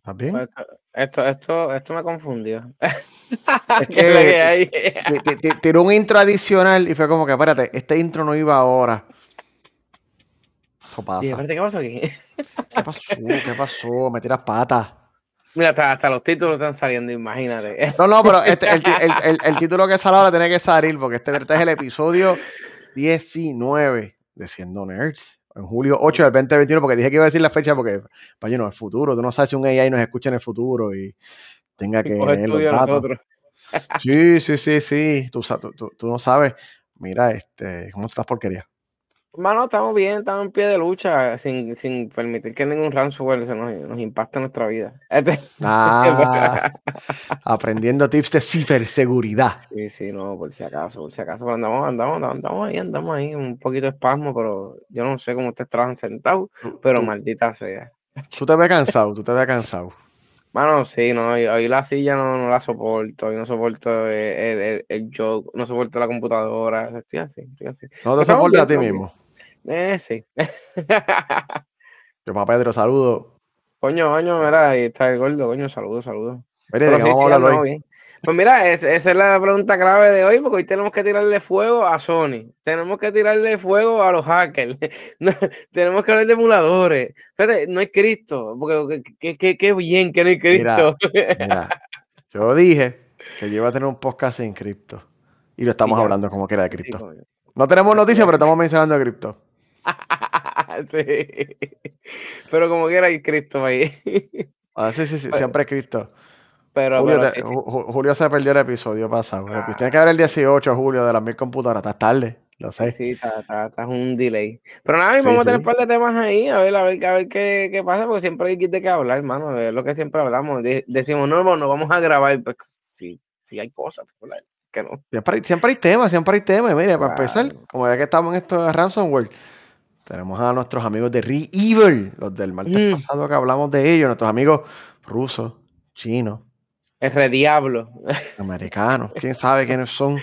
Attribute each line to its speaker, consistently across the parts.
Speaker 1: ¿Estás bien?
Speaker 2: Pues, esto, esto, esto me confundió.
Speaker 1: Es que tiró un intro adicional y fue como que, espérate, este intro no iba ahora.
Speaker 2: Eso pasa. ¿qué pasó aquí?
Speaker 1: ¿Qué pasó? ¿Qué pasó? Me tiras patas.
Speaker 2: Mira, hasta, los títulos están saliendo, imagínate.
Speaker 1: No, no, pero este, el, título que sale ahora tiene que salir porque este, este, es el episodio 19 de Siendo Nerds. En julio 8 del 2021, porque dije que iba a decir la fecha porque, para no, el futuro. Tú no sabes si un AI nos escucha en el futuro y tenga que.
Speaker 2: nosotros.
Speaker 1: Sí, sí, sí, sí. Tú, tú, tú, no sabes. Mira, este, ¿cómo estás porquería?
Speaker 2: Mano, estamos bien, estamos en pie de lucha, sin, sin permitir que ningún ransomware se nos, nos impacte nuestra vida. Este,
Speaker 1: ah, aprendiendo tips de ciberseguridad.
Speaker 2: Sí, sí, no, por si acaso, por si acaso, pero andamos, andamos, andamos ahí, andamos ahí, un poquito de espasmo, pero yo no sé cómo ustedes trabajan sentados, pero maldita sea.
Speaker 1: Tú te ves cansado, tú te ves cansado.
Speaker 2: Mano, sí, no, hoy, la silla no, no, la soporto, hoy no soporto el, el, el, no soporto la computadora, estoy así, estoy así.
Speaker 1: No te soportas a ti mismo.
Speaker 2: Eh, sí.
Speaker 1: Yo, papá Pedro, saludo.
Speaker 2: Coño, coño, mira, ahí está el gordo, coño, saludo, saludo.
Speaker 1: Mire, vamos a hablar hoy.
Speaker 2: Pues mira, esa es la pregunta clave de hoy, porque hoy tenemos que tirarle fuego a Sony, tenemos que tirarle fuego a los hackers, tenemos que hablar de emuladores. Fíjate, no hay Cristo, porque qué bien que no hay Cristo.
Speaker 1: yo dije que yo iba a tener un podcast sin cripto, y lo estamos hablando como que era de cripto. no tenemos noticias, pero estamos mencionando de cripto.
Speaker 2: sí. Pero como quiera hay Cristo ahí.
Speaker 1: Ah, sí, sí, sí, siempre hay Cristo. Pero, Julio, se perdió el episodio pasado. Ah. Tiene que haber el 18 de julio de las mil computadoras. Está tarde, lo sé.
Speaker 2: Sí, está, está, está un delay. Pero nada, vamos a tener un par de temas ahí, a ver, a ver, a ver qué, qué pasa, porque siempre hay de qué hablar, hermano. Es lo que siempre hablamos. decimos, no, no, no vamos a grabar. Pues sí, sí hay cosas, que no.
Speaker 1: Siempre hay, siempre hay temas, siempre hay temas. Mire, para empezar, como ya que estamos en esto de ransomware, tenemos a nuestros amigos de Re-Evil, los del martes mm. pasado que hablamos de ellos, nuestros amigos rusos, chinos
Speaker 2: el rediablo.
Speaker 1: Americanos. ¿Quién sabe quiénes son?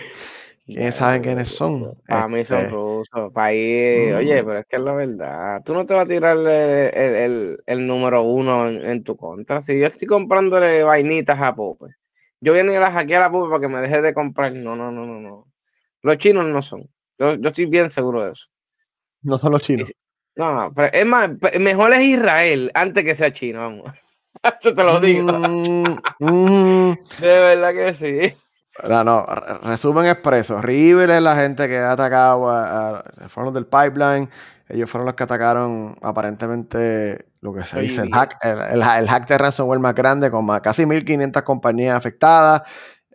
Speaker 1: ¿Quién sabe quiénes son?
Speaker 2: Para mí son este, rusos. Para oye, mm. pero es que es la verdad. Tú no te vas a tirar el, número uno en, tu contra. Si yo estoy comprándole vainitas a Pope, yo voy a ir a hackear a Pope para que me deje de comprar. No, no, no, no, no. Los chinos no son. Yo, estoy bien seguro de eso.
Speaker 1: No son los chinos.
Speaker 2: No, pero es más, mejor es Israel antes que sea chino, vamos. Yo te lo digo. Mm, mm. de verdad que sí.
Speaker 1: No, no, resumen expreso. River es la gente que ha atacado a, fueron del pipeline. Ellos fueron los que atacaron aparentemente lo que se dice el hack, el, hack de ransomware más grande con casi 1500 compañías afectadas,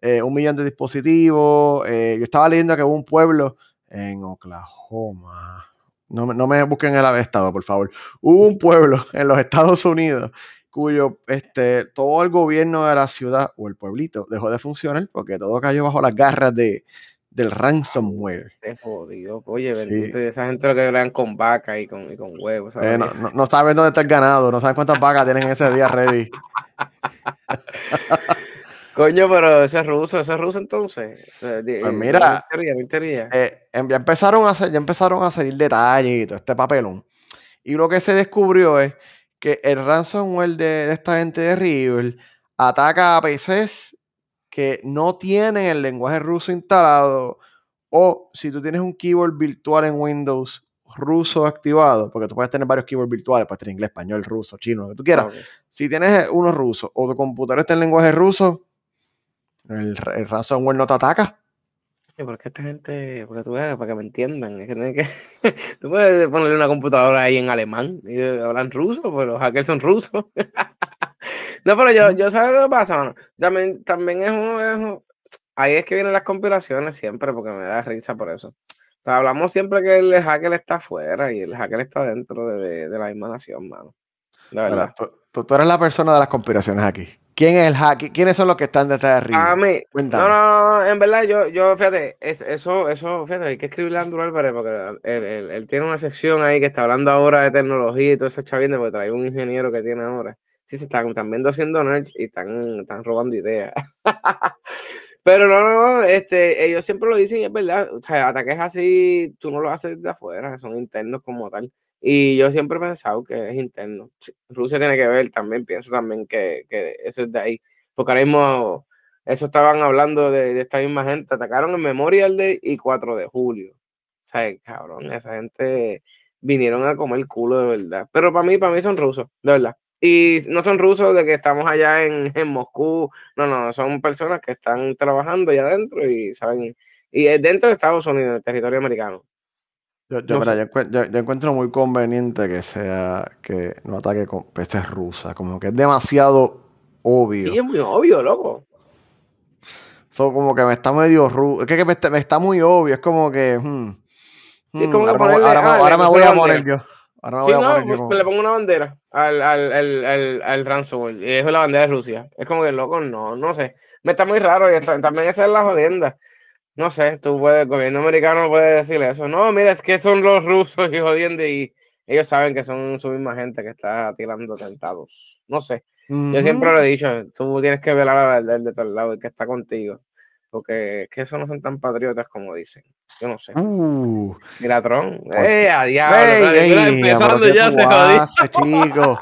Speaker 1: eh, un millón de dispositivos. Eh, yo estaba leyendo que hubo un pueblo en Oklahoma. No, no me busquen el estado, por favor. Hubo un pueblo en los Estados Unidos cuyo este, todo el gobierno de la ciudad o el pueblito dejó de funcionar porque todo cayó bajo las garras de, del ransomware.
Speaker 2: Se jodió. Oye, bendito, esa gente lo que vean con vaca y con, y con huevos.
Speaker 1: Eh, no, no, saben dónde está el ganado, no saben cuántas vacas tienen ese día ready.
Speaker 2: Coño, pero ese es ruso, ese es ruso entonces.
Speaker 1: Pues mira, eh, ya, empezaron a ya empezaron a salir detalles y todo este papelón. Y lo que se descubrió es que el ransomware de, esta gente de River ataca a PCs que no tienen el lenguaje ruso instalado o si tú tienes un keyboard virtual en Windows ruso activado, porque tú puedes tener varios keyboards virtuales, puedes tener inglés, español, ruso, chino, lo que tú quieras. Si tienes uno ruso o tu computador está en lenguaje ruso, el, el ransomware no te ataca
Speaker 2: porque esta gente, porque tú veas, para que me entiendan, es que, tú puedes ponerle una computadora ahí en alemán y hablan ruso, pues los hackers son rusos. no, pero yo, yo sé lo que pasa, mano. También, también es uno, ahí es que vienen las compilaciones siempre, porque me da risa por eso. hablamos siempre que el hacker está afuera y el hacker está dentro de, de la misma nación, mano. La verdad.
Speaker 1: tú, tú, eres la persona de las conspiraciones aquí. ¿Quién es el hacker? ¿Quiénes son los que están detrás de arriba?
Speaker 2: A mí. No, no, en verdad, yo, yo fíjate, eso, eso, fíjate, hay que escribirle a Andrew Álvarez porque él, tiene una sección ahí que está hablando ahora de tecnología y todo ese chaviente, porque trae un ingeniero que tiene ahora. Sí, se están también haciendo nerds y están, están robando ideas. Pero no, no, este, ellos siempre lo dicen, es verdad. O sea, ataques así, tú no lo haces de afuera, son internos como tal. Y yo siempre he pensado que es interno. Rusia tiene que ver también, pienso también que, que eso es de ahí. Porque ahora mismo, eso estaban hablando de, esta misma gente. Atacaron en Memorial Day y 4 de julio. O sea, cabrón, esa gente vinieron a comer culo de verdad. Pero para mí, para mí son rusos, de verdad. Y no son rusos de que estamos allá en, en Moscú. No, no, son personas que están trabajando allá adentro y saben. Y es dentro de Estados Unidos, el territorio americano.
Speaker 1: Yo, encuentro muy conveniente que sea que no ataque con pestes rusas, como que es demasiado obvio.
Speaker 2: Sí, es muy obvio, loco.
Speaker 1: Eso como que me está medio ruso. Es que, me, está, muy obvio, es como que. Hmm,
Speaker 2: sí, como que
Speaker 1: ahora, me voy a poner yo. Ahora me
Speaker 2: sí, no, pues, le pongo una bandera al, al, al, al, ransomware. Y es la bandera de Rusia. Es como que loco, no, no sé. Me está muy raro y también esa es la jodienda no sé, tú puedes, el gobierno americano puede decirle eso. No, mira, es que son los rusos y jodiendo y ellos saben que son su misma gente que está tirando atentados. No sé. Yo siempre lo he dicho, tú tienes que ver a la verdad de el lado y que está contigo. Porque es que esos no son tan patriotas como dicen. Yo no sé.
Speaker 1: Uh,
Speaker 2: Mira, Tron. ¡Eh, a diablo! empezando ya se jodió.
Speaker 1: Chico,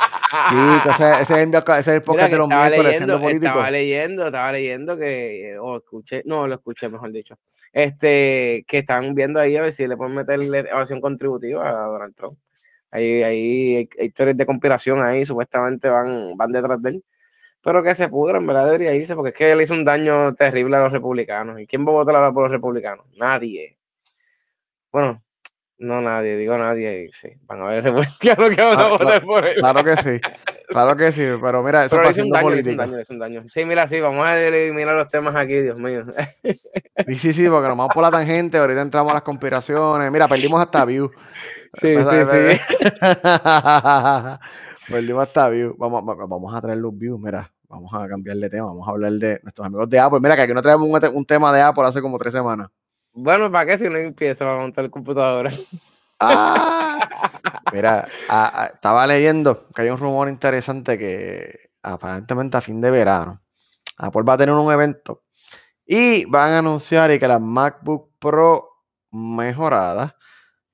Speaker 1: chico, ese, ese, es el podcast de los miércoles
Speaker 2: leyendo, Estaba leyendo, estaba leyendo que, o escuché, no, lo escuché, mejor dicho, este, que están viendo ahí a ver si le pueden meter evasión contributiva a Donald Trump. Ahí, ahí hay, historias de conspiración ahí, supuestamente van, van detrás de él pero que se pudran, ¿verdad? Debería irse, porque es que él hizo un daño terrible a los republicanos. ¿Y quién va a votar por los republicanos? Nadie. Bueno, no nadie, digo nadie. Sí, van a ver republicanos que van a votar por él.
Speaker 1: Claro que sí, claro que sí, pero mira, eso
Speaker 2: es un daño, es un daño, es un daño. Sí, mira, sí, vamos a eliminar los temas aquí, Dios mío.
Speaker 1: Sí, sí, sí, porque nos vamos por la tangente, ahorita entramos a las conspiraciones. Mira, perdimos hasta view.
Speaker 2: Sí, sí, sí.
Speaker 1: Perdimos hasta view. Vamos, vamos a traer los views, mira. Vamos a cambiar de tema. Vamos a hablar de nuestros amigos de Apple. Mira, que aquí no traemos un, tema de Apple hace como tres semanas.
Speaker 2: Bueno, ¿para qué si no empieza a montar el computadora?
Speaker 1: Ah, mira, estaba leyendo que hay un rumor interesante que aparentemente a fin de verano Apple va a tener un evento y van a anunciar y que las MacBook Pro mejoradas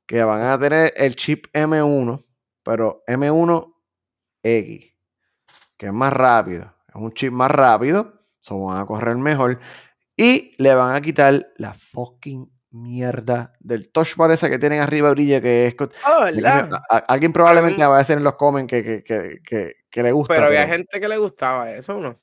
Speaker 1: que van a tener el chip M1, pero M1 X, que es más rápido, es un chip más rápido, se van a correr mejor y le van a quitar la fucking mierda del touch parece que tienen arriba brilla que es alguien probablemente va a decir en los comments que, que, le gusta
Speaker 2: pero había gente que le gustaba eso no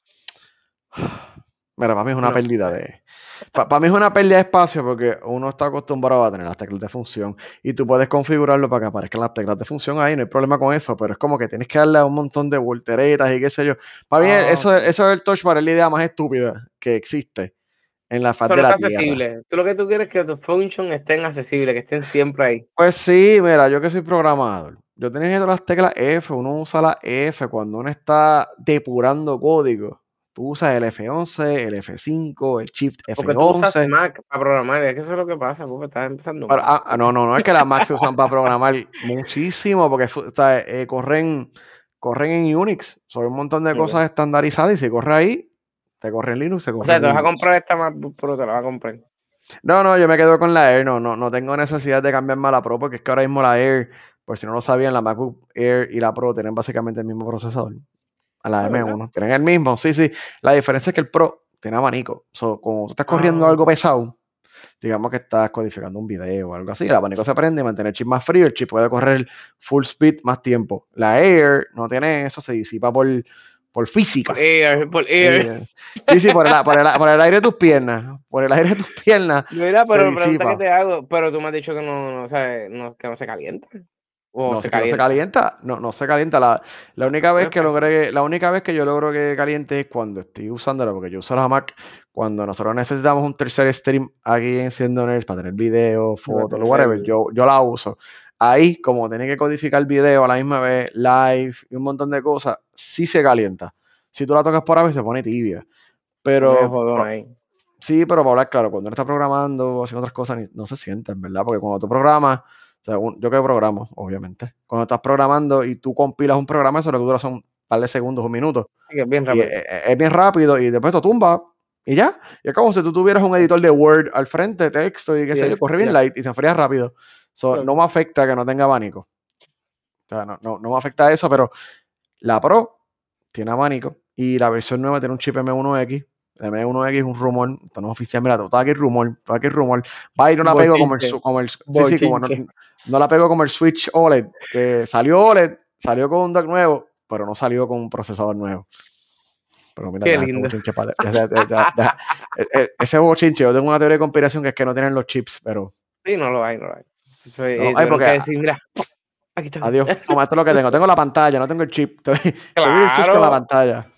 Speaker 1: mira para mí es una pérdida de para mí es una pérdida de espacio porque uno está acostumbrado a tener las teclas de función y tú puedes configurarlo para que aparezcan las teclas de función ahí, no hay problema con eso, pero es como que tienes que darle a un montón de volteretas y qué sé yo. Para mí, ah, eso, eso del touch bar es la idea más estúpida que existe en la faz de la
Speaker 2: accesible. Tú lo que tú quieres es que tus functions estén accesibles, que estén siempre ahí.
Speaker 1: Pues sí, mira, yo que soy programador, yo tengo las teclas F, uno usa la F cuando uno está depurando código Tú usas el F11, el F5, el Shift F11. Porque tú usas
Speaker 2: Mac para programar, es que eso es lo que pasa, porque estás empezando.
Speaker 1: Ah, ah, no, no, no es que las Mac se usan para programar muchísimo, porque eh, corren, corren en Unix, son un montón de cosas estandarizadas y si corre ahí, te corre en Linux,
Speaker 2: O sea, te vas a comprar esta Mac Pro, te la vas a comprar.
Speaker 1: No, no, yo me quedo con la Air, no, no, no tengo necesidad de cambiarme a la Pro, porque es que ahora mismo la Air, por si no lo sabían, la MacBook Air y la Pro tienen básicamente el mismo procesador a la ah, M1. Tienen el mismo, sí, sí. La diferencia es que el Pro tiene abanico. So, como tú estás corriendo ah. algo pesado, digamos que estás codificando un video o algo así, el abanico se prende mantiene el chip más frío, el chip puede correr full speed más tiempo. La Air no tiene eso, se disipa por, por física.
Speaker 2: Por air, por air.
Speaker 1: Sí, sí, por el, por, el, por el, aire de tus piernas. Por el aire de tus piernas.
Speaker 2: Mira, pero pregunta que te hago, pero tú me has dicho que no, no, o sea, no que no se calienta
Speaker 1: no, se calienta. No, no se calienta. La, la única vez que logré, la única vez que yo logro que caliente es cuando estoy usándola, porque yo uso la Mac cuando nosotros necesitamos un tercer stream aquí en Nerds para tener video, fotos, whatever, yo, yo la uso. Ahí, como tiene que codificar video a la misma vez, live y un montón de cosas, sí se calienta. Si tú la tocas por ahí, se pone tibia. Pero. Sí, pero para hablar claro, cuando uno está programando o haciendo otras cosas, no se sienten, ¿verdad? Porque cuando tú programas yo que programo, obviamente. Cuando estás programando y tú compilas un programa, eso lo que dura son un par de segundos o minutos.
Speaker 2: Es bien rápido.
Speaker 1: es, bien rápido y después te tumba y ya. Y es como si tú tuvieras un editor de Word al frente, texto y qué sé yo, corre bien light y se enfría rápido. no me afecta que no tenga abanico. sea, no, no, no me afecta eso, pero la Pro tiene abanico y la versión nueva tiene un chip M1X. El M1X es un rumor, esto no es oficial, mira, todo aquí rumor, todo aquí rumor. Va y no la pego como el, como el sí, sí, como no, no, la pego como el Switch OLED, que salió OLED, salió con un dock nuevo, pero no salió con un procesador nuevo. Pero mira,
Speaker 2: Qué lindo.
Speaker 1: ese bochinche, yo tengo una teoría de conspiración que es que no tienen los chips, pero.
Speaker 2: Sí, no lo hay, no lo hay. Soy,
Speaker 1: no, hay porque, decir, mira, aquí está. Adiós. Toma, esto es lo que tengo. Tengo la pantalla, no tengo el chip. Tengo el chip con la pantalla.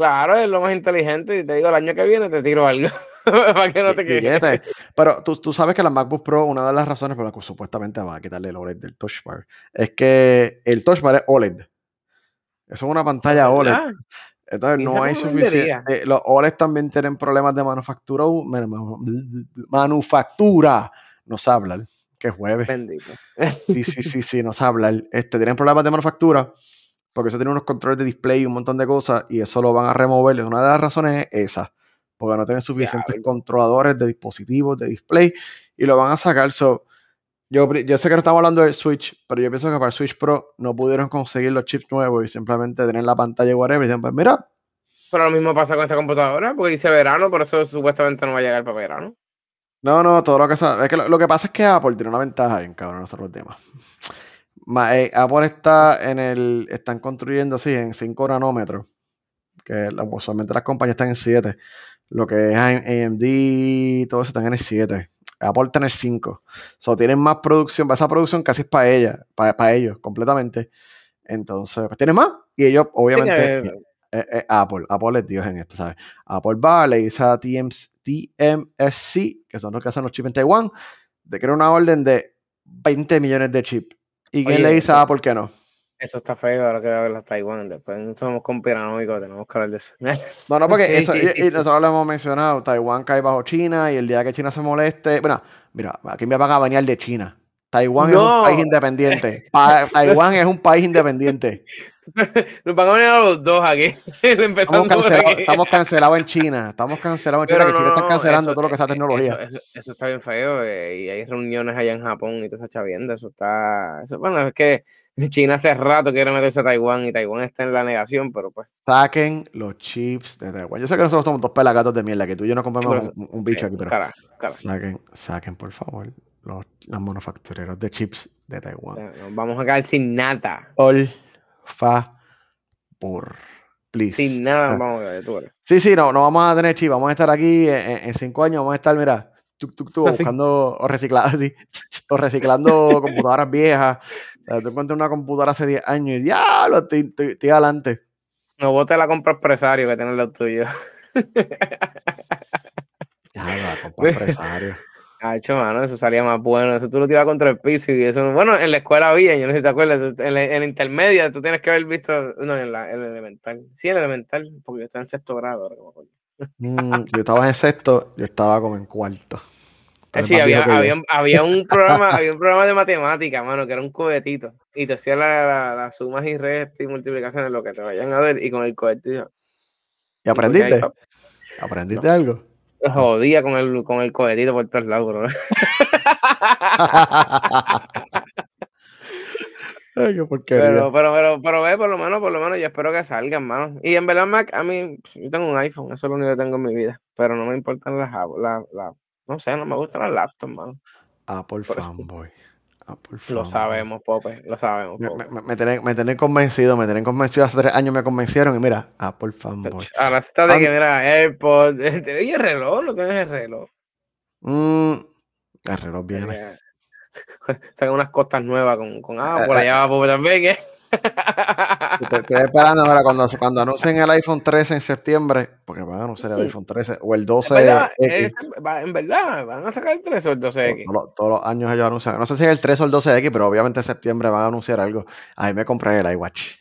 Speaker 2: Claro, es lo más inteligente. Y te digo, el año que viene te tiro algo. para que no te quedes.
Speaker 1: Pero tú, tú, sabes que la MacBook Pro, una de las razones por las que supuestamente va a quitarle el OLED del Touch Bar, es que el Touch Bar es OLED. Eso es una pantalla OLED. Entonces no hay suficiente. Los OLED también tienen problemas de manufactura. Manufactura. Nos hablan. Que jueves.
Speaker 2: Bendito.
Speaker 1: Sí, sí, sí, sí, nos hablan. Este, tienen problemas de manufactura porque eso tiene unos controles de display y un montón de cosas y eso lo van a remover. Una de las razones es esa, porque no tienen suficientes controladores de dispositivos, de display y lo van a sacar. So, yo, yo sé que no estamos hablando del Switch, pero yo pienso que para el Switch Pro no pudieron conseguir los chips nuevos y simplemente tener la pantalla whatever y dicen, pues mira.
Speaker 2: Pero lo mismo pasa con esta computadora, porque dice verano, por eso supuestamente no va a llegar para verano.
Speaker 1: No, no, todo lo que Es que lo, que pasa es que Apple tiene una ventaja en cabrón, nosotros los demás. Eh, Apple está en el. Están construyendo así en 5 nanómetros. Que usualmente las compañías están en 7. Lo que es AMD, todo eso están en el 7 aporta en el 5. So, tienen más producción, esa producción casi es para ella, para, ellos, completamente. Entonces, pues tiene más. Y ellos, obviamente, eh, eh, eh, Apple, Apple es Dios en esto, ¿sabes? Apple va, le dice a TMC, que son los que hacen los chips en Taiwán, de crear una orden de 20 millones de chips. ¿Y quién le dice a Apple que no?
Speaker 2: Eso está feo ahora que va a ver las Taiwán. Después somos conspiranoicos, tenemos que hablar de eso.
Speaker 1: No, no, porque eso, y, nosotros lo hemos mencionado. Taiwán cae bajo China y el día que China se moleste. Bueno, mira, aquí me van a bañar de China. Taiwán es un país independiente. Taiwán es un país independiente.
Speaker 2: Nos van a venir a los dos aquí.
Speaker 1: estamos, cancelados, estamos, cancelados en China. Estamos cancelados en China. que China está cancelando todo lo que sea tecnología.
Speaker 2: Eso, está bien feo. Eh, y hay reuniones allá en Japón y toda esa chavienda. Eso está. Eso, bueno, es que China hace rato quiere meterse a Taiwán y Taiwán está en la negación, pero pues.
Speaker 1: Saquen los chips de Taiwán. Yo sé que nosotros somos dos pelagatos de mierda, que tú y yo no compramos un, bicho aquí, pero. Saquen, saquen, por favor, los, manufactureros de chips de Taiwán.
Speaker 2: vamos a quedar sin nada.
Speaker 1: Por favor. Please.
Speaker 2: Sin nada, vamos a quedar.
Speaker 1: Sí, sí, no, no vamos a tener chips. Vamos a estar aquí en, cinco años, vamos a estar, mira, buscando o reciclando, o reciclando computadoras viejas te encuentras una computadora hace 10 años y diablo, estoy, estoy, adelante.
Speaker 2: No bote la compra empresario que tiene lo tuyo.
Speaker 1: Ya, la compra empresario.
Speaker 2: Ha hecho, mano, eso salía más bueno. Eso tú lo tiras contra el piso y eso. Bueno, en la escuela había, yo no sé si te acuerdas, en la, intermedia tú tienes que haber visto, no, en la, en elemental. Sí, en elemental, porque yo estaba en sexto grado, ahora
Speaker 1: mm, yo estaba en sexto, yo estaba como en cuarto.
Speaker 2: Sí, había, había, un programa, había un programa de matemática, mano, que era un cohetito. Y te hacía las la, sumas y restas y multiplicaciones, lo que te vayan a ver, y con el cohetito.
Speaker 1: ¿Y aprendiste? ¿Aprendiste algo?
Speaker 2: Jodía con el, con el cohetito por todos lados, bro.
Speaker 1: Ay, qué
Speaker 2: pero, pero, pero, pero ve, por lo menos, por lo menos, yo espero que salgan, mano. Y en verdad, Mac, a mí, yo tengo un iPhone, eso es lo único que tengo en mi vida. Pero no me importan las, las, las no sé, no me gustan las laptops, man.
Speaker 1: Apple fanboy.
Speaker 2: Apple Lo sabemos, Pope, lo sabemos.
Speaker 1: Pope. Me, me, me, tienen, convencido, me tienen convencido. Hace tres años me convencieron y mira, Apple fanboy.
Speaker 2: Ahora está de que, mira, AirPods. ¿Y el reloj? ¿No tienes el reloj?
Speaker 1: Mmm, el reloj viene.
Speaker 2: Tengo unas costas nuevas con, con Apple, allá va Pope también, ¿eh?
Speaker 1: Estoy esperando ahora cuando, cuando anuncien el iPhone 13 en septiembre, porque van a anunciar el iPhone 13 o el 12.
Speaker 2: En verdad, van a sacar el 13 o el 12X.
Speaker 1: Todos, los años ellos anuncian. No sé si es el 13 o el 12X, pero obviamente en septiembre van a anunciar algo. Ahí me compré el iWatch.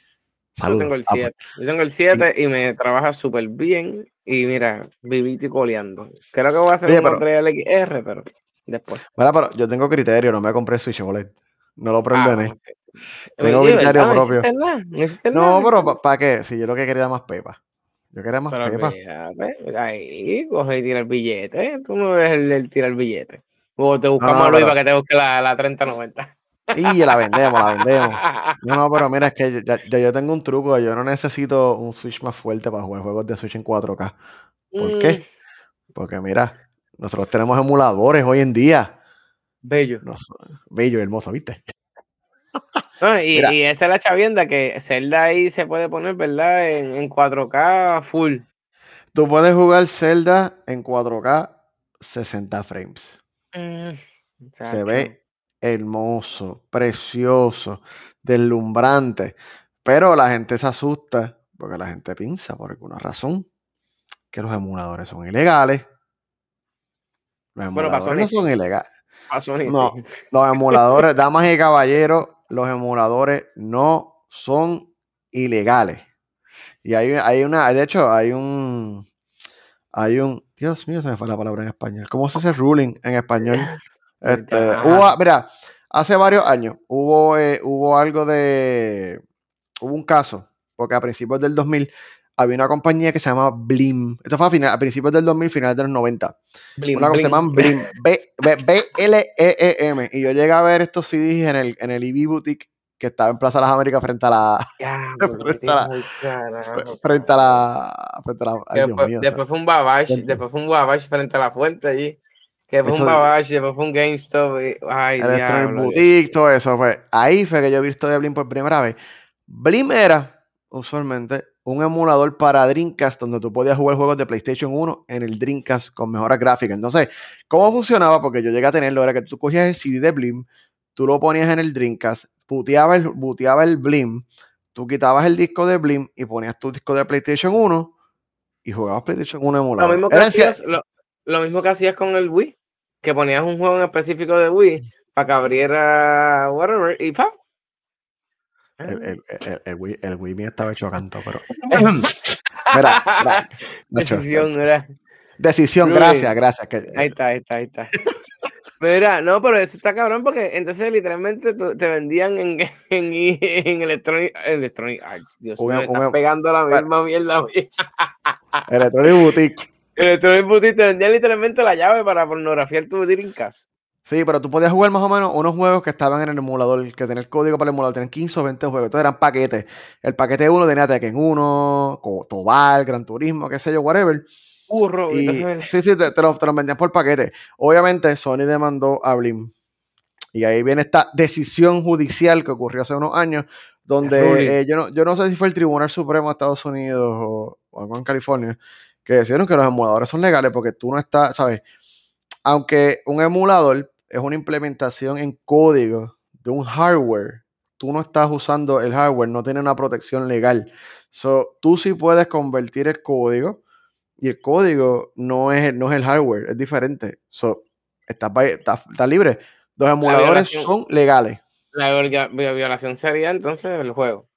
Speaker 2: Yo tengo el 7. Yo tengo el 7 y me trabaja súper bien. Y mira, viví coleando. Creo que voy a hacer un material XR, pero después.
Speaker 1: Bueno, pero yo tengo criterio, no me compré Switch OLED. No lo prendé. Ah, tengo criterio propio. No, pero ¿para qué? Si yo lo que quería era más pepa. Yo quería más pepa.
Speaker 2: ahí, coge y tira el billete. Tú no ves el, el tirar el billete. O te buscamos a Luis para que te busque la, la 3090.
Speaker 1: Y la vendemos, la vendemos. No, no, pero mira, es que ya, yo tengo un truco. Yo no necesito un Switch más fuerte para jugar juegos de Switch en 4K. ¿Por qué? Mm. Porque mira, nosotros tenemos emuladores hoy en día.
Speaker 2: Bello.
Speaker 1: bello, hermoso, ¿viste?
Speaker 2: Y, esa es la chavienda que Zelda ahí se puede poner, ¿verdad? En, 4K full.
Speaker 1: Tú puedes jugar Zelda en 4K 60 frames. Mm, se ve hermoso, precioso, deslumbrante. Pero la gente se asusta porque la gente piensa por alguna razón que los emuladores son ilegales. Los emuladores no son ilegales. no, los emuladores, damas y caballeros, los emuladores no son ilegales. Y hay, hay una, de hecho, hay un, hay un, Dios mío, se me fue la palabra en español. ¿Cómo se hace ruling en español? Este, hubo, mira, hace varios años hubo, eh, hubo algo de, hubo un caso, porque a principios del 2000 había una compañía que se llama Blim. Esto fue a, final, a principios del 2000, finales de los 90. Blim, una cosa se llama Blim. B-L-E-E-M. Y yo llegué a ver estos CDs en el, en el EV Boutique que estaba en Plaza de las Américas frente a la. frente, a la frente a la. Frente a la.
Speaker 2: después, después fue un Babash. Después fue un Babash frente a la fuente allí. Que fue un Babash, después fue un GameStop. Y, ay,
Speaker 1: el Boutique, todo eso. Fue. Ahí fue que yo he visto de Blim por primera vez. Blim era usualmente un emulador para Dreamcast donde tú podías jugar juegos de PlayStation 1 en el Dreamcast con mejoras gráficas. Entonces, ¿cómo funcionaba? Porque yo llegué a tenerlo, era que tú cogías el CD de Blim, tú lo ponías en el Dreamcast, buteaba el, el Blim, tú quitabas el disco de Blim y ponías tu disco de PlayStation 1 y jugabas PlayStation 1 emulador.
Speaker 2: Lo mismo que, hacías, lo, mismo que hacías con el Wii, que ponías un juego en específico de Wii para que abriera whatever y ¡pam!
Speaker 1: El, el, el, Wii, el Wii estaba hecho canto, pero. mira,
Speaker 2: Decisión, mira.
Speaker 1: Decisión, gracias, gracias.
Speaker 2: Ahí está, ahí está, ahí está. Mira, no, pero eso está cabrón porque entonces literalmente te vendían en, en, en Electronic, Electronic Arts. Dios mío, estás pegando la misma mierda.
Speaker 1: Electronic Boutique.
Speaker 2: Electronic Boutique te vendían literalmente la llave para pornografía tu Dreamcast.
Speaker 1: Sí, pero tú podías jugar más o menos unos juegos que estaban en el emulador, que tenía el código para el emulador, tenían 15 o 20 juegos, entonces eran paquetes. El paquete 1 tenía Tekken 1, Tobal, Gran Turismo, qué sé yo, whatever.
Speaker 2: Burro.
Speaker 1: Y, sí, sí, te, te, los, vendían por paquete. Obviamente, Sony demandó a Blim. Y ahí viene esta decisión judicial que ocurrió hace unos años, donde eh, yo, no, yo no sé si fue el Tribunal Supremo de Estados Unidos o, o en California, que decidieron que los emuladores son legales porque tú no estás, ¿sabes? Aunque un emulador es una implementación en código de un hardware. Tú no estás usando el hardware, no tiene una protección legal. So, tú sí puedes convertir el código y el código no es, no es el hardware, es diferente. So, está, está, libre. Los emuladores son legales.
Speaker 2: La violación sería entonces el juego.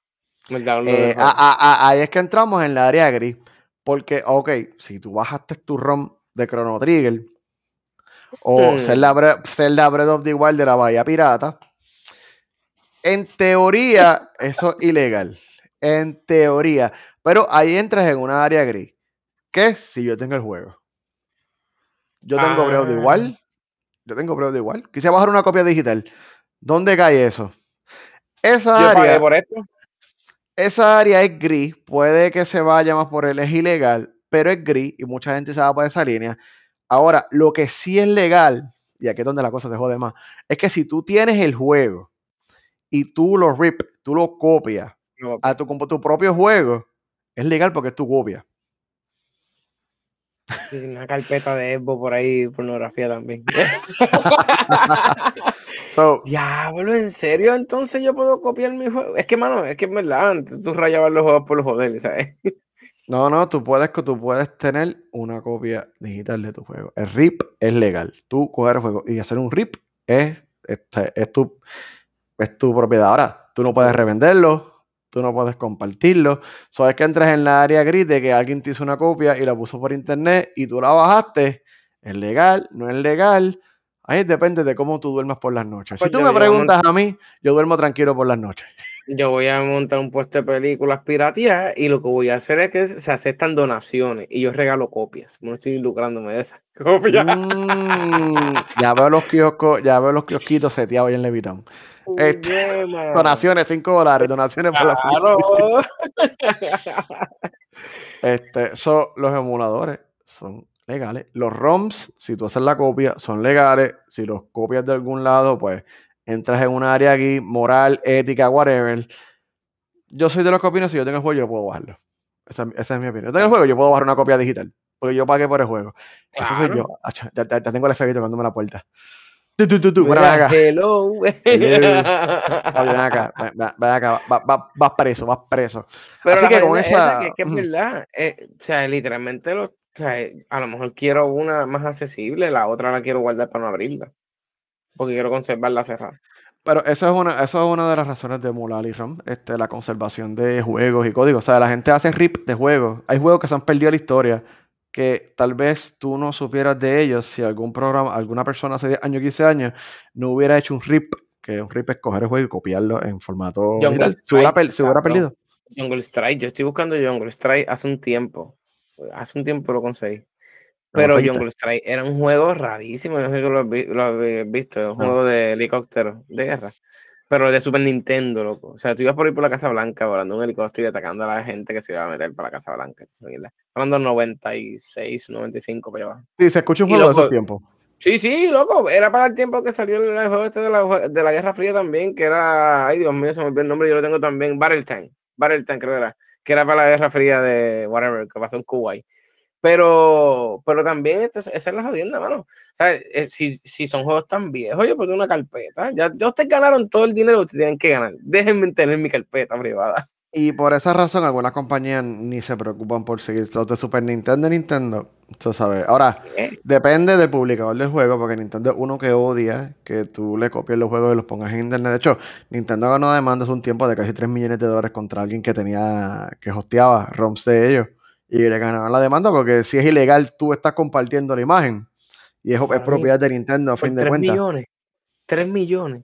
Speaker 1: Eh, ahí es que entramos en la área gris. Porque, ok, si tú bajaste tu ROM de Chrono Trigger o Zelda, Breath of the Wild de la Bahía Pirata. En teoría, eso es ilegal. En teoría. Pero ahí entras en una área gris. ¿Qué si yo tengo el juego? Yo tengo Breath of the ah. Wild. Yo tengo Breath of the Wild. Quise bajar una copia digital. ¿Dónde cae eso? Esa área. Por esto. Esa área es gris. Puede que se vaya más por él. Es ilegal, pero es gris y mucha gente se va por esa línea. Ahora, lo que sí es legal, y aquí es donde la cosa se jode más, es que si tú tienes el juego y tú lo rip, tú lo copias a tu, tu propio juego, es legal porque es tu copia.
Speaker 2: Una carpeta de Evo por ahí, pornografía también. Diablo, ¿en serio? Entonces yo puedo copiar mi juego. Es que, mano, es que es verdad, tú rayabas los juegos por los joder, ¿sabes?
Speaker 1: No, no, tú puedes, tú puedes tener una copia digital de tu juego. El RIP es legal. Tú coger el juego y hacer un RIP es, este, es, tu, es tu propiedad. Ahora, tú no puedes revenderlo, tú no puedes compartirlo. Sabes que entras en la área gris de que alguien te hizo una copia y la puso por internet y tú la bajaste. ¿Es legal? ¿No es legal? Ahí depende de cómo tú duermas por las noches. si pues tú me preguntas a mí, yo duermo tranquilo por las noches
Speaker 2: yo voy a montar un puesto de películas piratías y lo que voy a hacer es que se aceptan donaciones y yo regalo copias. No estoy lucrándome de esas copias.
Speaker 1: Mm, ya veo los kioscos, ya veo los kiosquitos seteados ahí en Levitón. Este, donaciones, 5 dólares, donaciones por la Este, son los emuladores son legales. Los ROMs, si tú haces la copia, son legales. Si los copias de algún lado, pues entras en un área aquí, moral, ética, whatever. Yo soy de los que opinan, si yo tengo el juego, yo puedo bajarlo. Esa, es mi opinión. Yo tengo el juego, yo puedo bajar una copia digital. Porque yo pagué por el juego. Eso soy yo. Ya, tengo el efecto cuando me la puerta. Tú, tú, tú, tú. Ven acá. Hello. ven acá. Ven acá. Vas preso, vas preso.
Speaker 2: Pero Así que con esa. que, es verdad. Eh, o sea, literalmente, lo, o sea, a lo mejor quiero una más accesible, la otra la quiero guardar para no abrirla. Porque quiero conservarla cerrada.
Speaker 1: Pero eso es una, eso es una de las razones de emular y ROM, este, la conservación de juegos y códigos. O sea, la gente hace rip de juegos. Hay juegos que se han perdido la historia que tal vez tú no supieras de ellos si algún programa, alguna persona hace 10 años, 15 años, no hubiera hecho un RIP, que un RIP es coger el juego y copiarlo en formato digital. Se hubiera, perdido.
Speaker 2: Jungle Strike, yo estoy buscando Jungle Strike hace un tiempo. Hace un tiempo lo conseguí. Pero Jungle Strike era un juego rarísimo, no sé si lo, lo habéis visto, un juego de helicóptero de guerra pero de Super Nintendo, loco. O sea, tú ibas por ir por la Casa Blanca volando un helicóptero y atacando a la gente que se iba a meter para la Casa Blanca. Hablando 96, 95 para allá
Speaker 1: Sí, se escucha un juego de esos tiempos.
Speaker 2: Sí, sí, loco. Era para el tiempo que salió el juego este de la, de la Guerra Fría también, que era. Ay, Dios mío, se me olvidó el nombre, yo lo tengo también. Battle Tank. Battle Tank, creo que era. Que era para la Guerra Fría de whatever, que pasó en Kuwait. Pero, pero también esa es la jodienda, mano. Eh, si, si, son juegos tan viejos, yo pongo una carpeta. Ya, ya ustedes ganaron todo el dinero que ustedes tienen que ganar. Déjenme tener mi carpeta privada.
Speaker 1: Y por esa razón, algunas compañías ni se preocupan por seguir los de Super Nintendo y Nintendo. Tú sabes. Ahora, depende del publicador del juego, porque Nintendo es uno que odia que tú le copies los juegos y los pongas en internet. De hecho, Nintendo ganó demandas un tiempo de casi 3 millones de dólares contra alguien que tenía, que hosteaba ROMs de ellos. Y le ganaron la demanda porque si es ilegal, tú estás compartiendo la imagen. Y es, es propiedad de Nintendo a fin de cuentas.
Speaker 2: 3 millones. 3 millones.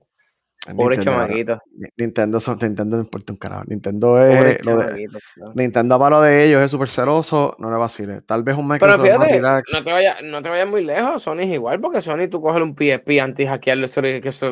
Speaker 2: Pobre chamaquito.
Speaker 1: Nintendo, son, Nintendo no importa un carajo. Nintendo es. Lo de, Nintendo para lo de ellos es súper celoso, no le vacile. Tal vez un
Speaker 2: Microsoft. Pero fíjate, no te, vayas, no te vayas muy lejos. Sony es igual, porque Sony tú coges un PSP antes de hackearlo.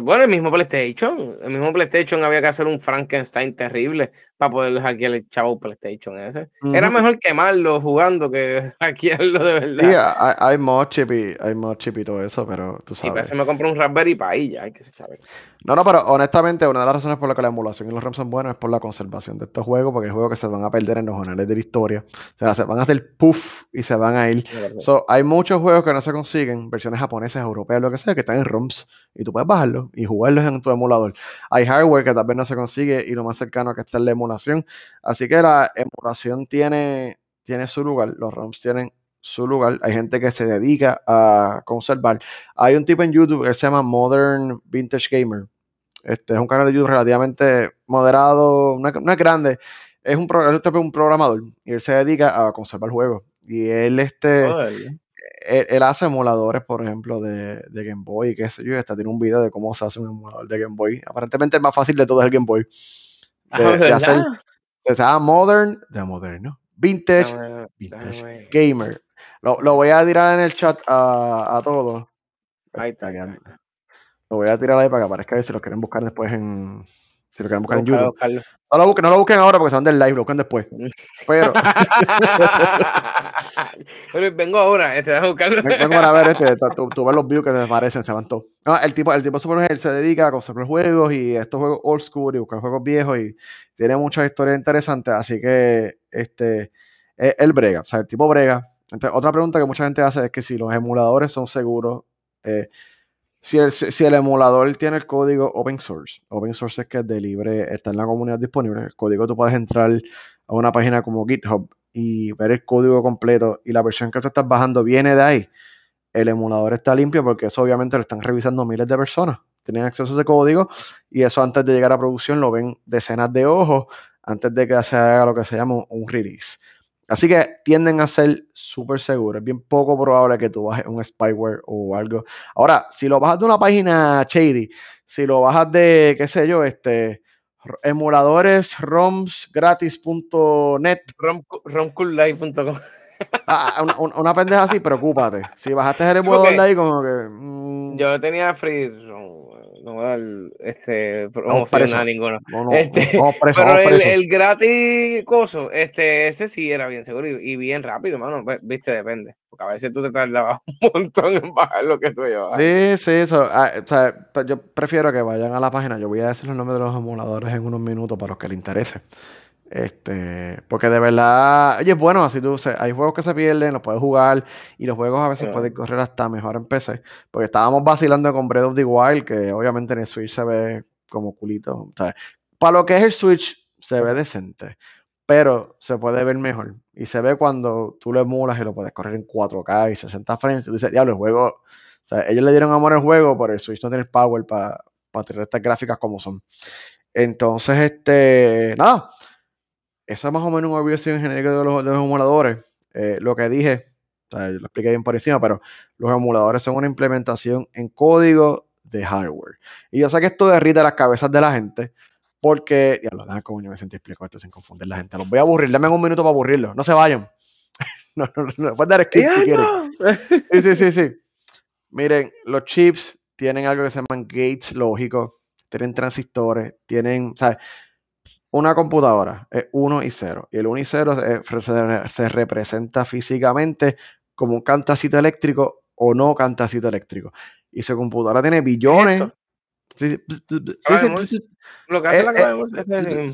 Speaker 2: Bueno, el mismo PlayStation. El mismo PlayStation había que hacer un Frankenstein terrible para poder hackear el chavo PlayStation ese. Era mejor quemarlo jugando que hackearlo de verdad.
Speaker 1: Sí, hay, hay mod chip y, hay mod chip y todo eso, pero tú sabes.
Speaker 2: Sí, pero se me compró un Raspberry Pi ya, hay que se sabe.
Speaker 1: No, no, pero honestamente, una de las razones por las que la emulación y los ROM son buenos es por la conservación de estos juegos, porque hay juegos que se van a perder en los jornales de la historia. O sea, se van a hacer puff y se van a ir. So, hay muchos juegos que no se consiguen, versiones japonesas, europeas, lo que sea, que están en ROMs. Y tú puedes bajarlos y jugarlos en tu emulador. Hay hardware que tal vez no se consigue y lo más cercano que está es la emulación. Así que la emulación tiene, tiene su lugar, los ROMs tienen su lugar. Hay gente que se dedica a conservar. Hay un tipo en YouTube que se llama Modern Vintage Gamer. Este es un canal de YouTube relativamente moderado, no es, grande. Es un, un programador y él se dedica a conservar juegos. Y él, este, él, hace emuladores, por ejemplo, de, de Game Boy, qué sé yo. Hasta tiene un video de cómo se hace un emulador de Game Boy. Aparentemente el más fácil de todo es el Game Boy. De, ah, hacer, se llama Modern, de moderno, Vintage, vintage Gamer. Lo, lo, voy a tirar en el chat a, a todos.
Speaker 2: Ahí está.
Speaker 1: Lo voy a tirar ahí para que aparezca ahí si lo quieren buscar después en. Si lo quieren buscar en YouTube. No lo, busquen, no lo busquen ahora porque son del live, lo busquen después. Pero.
Speaker 2: vengo ahora, este, a buscarlo.
Speaker 1: Vengo a ver este, tú, ves los views que te aparecen, se van todos. No, el tipo, el tipo super se dedica a conservar juegos y estos juegos old school y buscar juegos viejos y tiene muchas historias interesantes, así que este él brega, o sea, el tipo brega. Entonces, otra pregunta que mucha gente hace es que si los emuladores son seguros. Eh, si el, emulador tiene el código open source, open source es que es de libre, está en la comunidad disponible, el código tú puedes entrar a una página como GitHub y ver el código completo y la versión que tú estás bajando viene de ahí, el emulador está limpio porque eso obviamente lo están revisando miles de personas, tienen acceso a ese código y eso antes de llegar a producción lo ven decenas de ojos antes de que se haga lo que se llama un release. Así que tienden a ser súper seguros. Es bien poco probable que tú bajes un spyware o algo. Ahora, si lo bajas de una página shady, si lo bajas de, qué sé yo, este, emuladores romsgratis.net.
Speaker 2: Romcoollive.com.
Speaker 1: Ah, ah, una, una, pendeja así, preocúpate. Si bajaste el emulador de ahí, como que.
Speaker 2: Mm. Yo tenía free no voy a dar este, promoción a ninguno. este,
Speaker 1: preso,
Speaker 2: pero el, el, gratis coso, este, ese sí era bien seguro y, bien rápido, mano. Viste, depende. Porque a veces tú te tardabas un montón en bajar lo que tú llevas.
Speaker 1: Sí, sí, eso. Ah, o sea, yo prefiero que vayan a la página. Yo voy a decir los nombres de los emuladores en unos minutos para los que les interese. Este, porque de verdad, oye, es bueno, así tú, hay juegos que se pierden, los puedes jugar y los juegos a veces pueden correr hasta mejor en PC. Porque estábamos vacilando con Breath of the Wild, que obviamente en el Switch se ve como culito. para lo que es el Switch, se ve decente, pero se puede ver mejor. Y se ve cuando tú lo emulas y lo puedes correr en 4K y 60 frames. Y tú dices, diablo, el juego. O sea, ellos le dieron amor al juego, pero el Switch no tiene el power para tener estas gráficas como son. Entonces, este, nada eso es más o menos un overview genérico de los, de los emuladores. Eh, lo que dije, lo expliqué bien por encima, pero los emuladores son una implementación en código de hardware. Y yo sé que esto derrite las cabezas de la gente, porque, ya lo dejan como yo me sentí explico esto sin confundir la gente. Los voy a aburrir, denme un minuto para aburrirlos, no se vayan. no, no, no, pueden dar script si quieren. Sí, sí, sí, sí. Miren, los chips tienen algo que se llaman gates lógicos, tienen transistores, tienen, ¿sabes? Una computadora es 1 y 0. Y el 1 y 0 se, representa físicamente como un cantacito eléctrico o no cantacito eléctrico. Y su computadora tiene billones. Sí,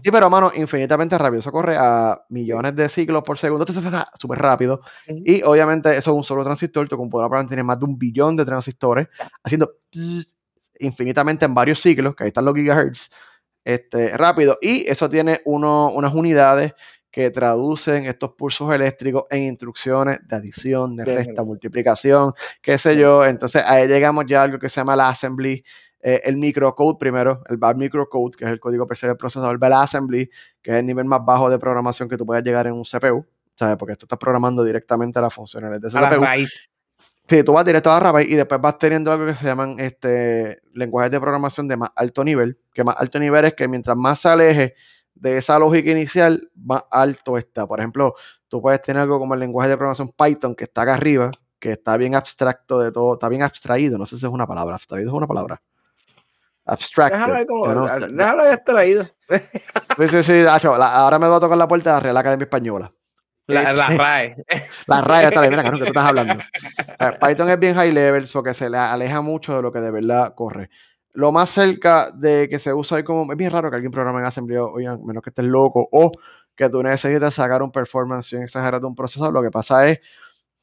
Speaker 1: sí, pero mano, infinitamente rápido. Eso corre a millones de ciclos por segundo, súper rápido. Y obviamente eso es un solo transistor. Tu computadora tiene más de un billón de transistores haciendo infinitamente en varios ciclos, que ahí están los gigahertz este, rápido. Y eso tiene unas unidades que traducen estos pulsos eléctricos en instrucciones de adición, de resta, multiplicación, qué sé yo. Entonces ahí llegamos ya a algo que se llama la assembly, eh, el microcode primero, el bar microcode, que es el código per se del procesador, el assembly, que es el nivel más bajo de programación que tú puedes llegar en un CPU. ¿sabes? Porque tú estás programando directamente las funciones de ese CPU. Sí, tú vas directo a Rabbit y después vas teniendo algo que se llaman este, lenguajes de programación de más alto nivel, que más alto nivel es que mientras más se aleje de esa lógica inicial, más alto está. Por ejemplo, tú puedes tener algo como el lenguaje de programación Python, que está acá arriba, que está bien abstracto de todo, está bien abstraído, no sé si es una palabra, abstraído es una palabra. Abstracto.
Speaker 2: Déjalo, abstraído.
Speaker 1: Sí, sí, sí, ahora me voy a tocar la puerta de la Real Academia Española.
Speaker 2: La, la, este, RAE.
Speaker 1: La RAE está mira, que tú estás hablando. Python es bien high level, so que se le aleja mucho de lo que de verdad corre. Lo más cerca de que se usa hoy como. Es bien raro que alguien programa en Assembly, oigan, menos que estés loco, o que tú necesites sacar un performance bien exagerado de un procesador. Lo que pasa es,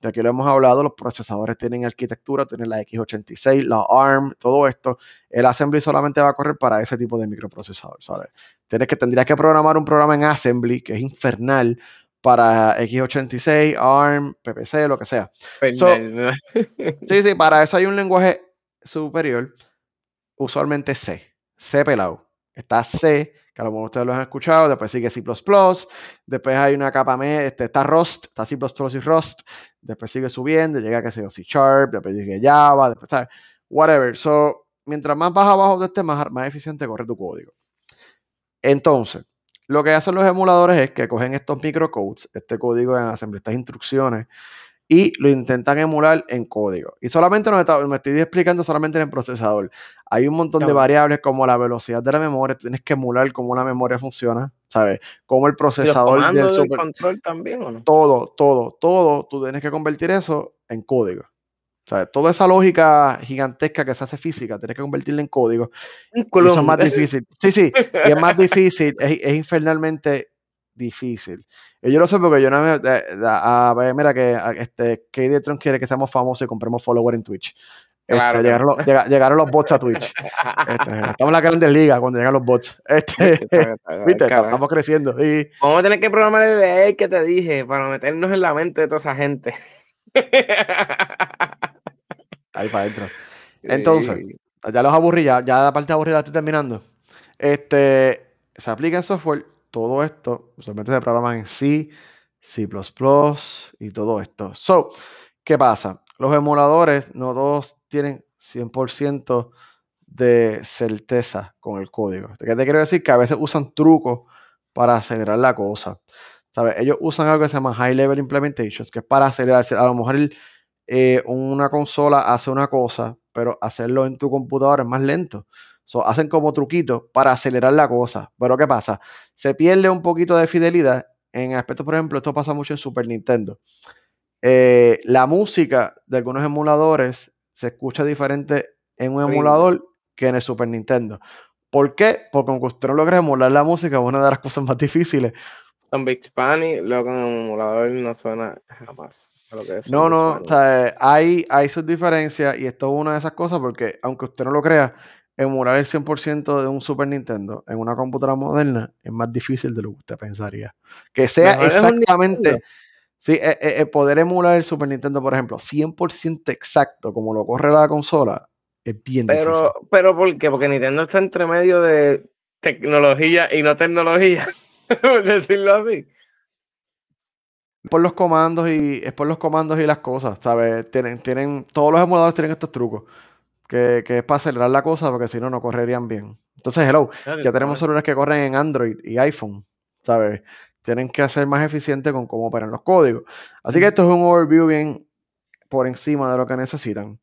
Speaker 1: de aquí lo hemos hablado, los procesadores tienen arquitectura, tienen la x86, la ARM, todo esto. El Assembly solamente va a correr para ese tipo de microprocesador, ¿sabes? Tienes que, tendrías que programar un programa en Assembly, que es infernal, para x86, ARM, PPC, lo que sea. sí, sí, para eso hay un lenguaje superior, usualmente C, C pelado. Está C, que a lo mejor ustedes lo han escuchado, después sigue C++, después hay una capa, este, está Rust, está C++ y Rust, después sigue subiendo, llega que sea C Sharp, después sigue Java, después, ¿sabes? Whatever. So, mientras más baja abajo de este, más, más eficiente corre tu código. Entonces, lo que hacen los emuladores es que cogen estos microcodes, este código en Assembly, estas instrucciones, y lo intentan emular en código. Y solamente me estoy explicando solamente en el procesador. Hay un montón de variables como la velocidad de la memoria, tienes que emular cómo la memoria funciona, ¿sabes? Cómo el procesador
Speaker 2: del, super... control también o no?
Speaker 1: Todo, todo, todo, tú tienes que convertir eso en código. Sea, Toda esa lógica gigantesca que se hace física, tienes que convertirla en código. Y eso es más difícil. Sí, sí, y es más difícil, es, es infernalmente difícil. Y yo lo sé porque yo no me. a ver, mira que este, Katie Tron quiere que seamos famosos y compremos followers en Twitch. Este, llegaron, los, bots a Twitch. Este, estamos en la grande liga cuando llegan los bots. Este, ¿viste? Estamos creciendo. Y...
Speaker 2: Vamos a tener que programar el AI que te dije para meternos en la mente de toda esa gente.
Speaker 1: Ahí para adentro. Entonces, ya los aburrí, ya, ya la parte aburrida estoy terminando. Este, se aplica en software todo esto, usualmente se programan en C, C++ y todo esto. So, ¿qué pasa? Los emuladores no todos tienen 100% de certeza con el código. ¿Qué te quiero decir? Que a veces usan trucos para acelerar la cosa. ¿Sabes? Ellos usan algo que se llama High Level Implementations, que es para acelerar. A lo mejor eh, una consola hace una cosa, pero hacerlo en tu computadora es más lento. hacen como truquitos para acelerar la cosa. Pero ¿qué pasa? Se pierde un poquito de fidelidad en aspectos, por ejemplo, esto pasa mucho en Super Nintendo. Eh, la música de algunos emuladores se escucha diferente en un emulador que en el Super Nintendo. ¿Por qué? Porque aunque usted no logra emular la música, es una de las cosas más difíciles.
Speaker 2: En Big Spanish, luego en el emulador no suena jamás.
Speaker 1: No, no, hay, hay sus diferencias y esto es una de esas cosas porque, aunque usted no lo crea, emular el 100% de un Super Nintendo en una computadora moderna es más difícil de lo que usted pensaría. Que sea exactamente Sí, eh, eh, eh, poder emular el Super Nintendo, por ejemplo, 100% exacto como lo corre la consola, es bien
Speaker 2: pero,
Speaker 1: difícil.
Speaker 2: Pero, ¿por qué? Porque Nintendo está entre medio de tecnología y no tecnología, por decirlo así.
Speaker 1: Por los comandos y es por los comandos y las cosas, ¿sabes? Tienen, tienen, todos los emuladores tienen estos trucos. Que, que es para acelerar la cosa, porque si no, no correrían bien. Entonces, hello, ya tenemos celulares que corren en Android y iPhone, ¿sabes? tienen que ser más eficientes con cómo operan los códigos. Así que esto es un overview bien por encima de lo que necesitan.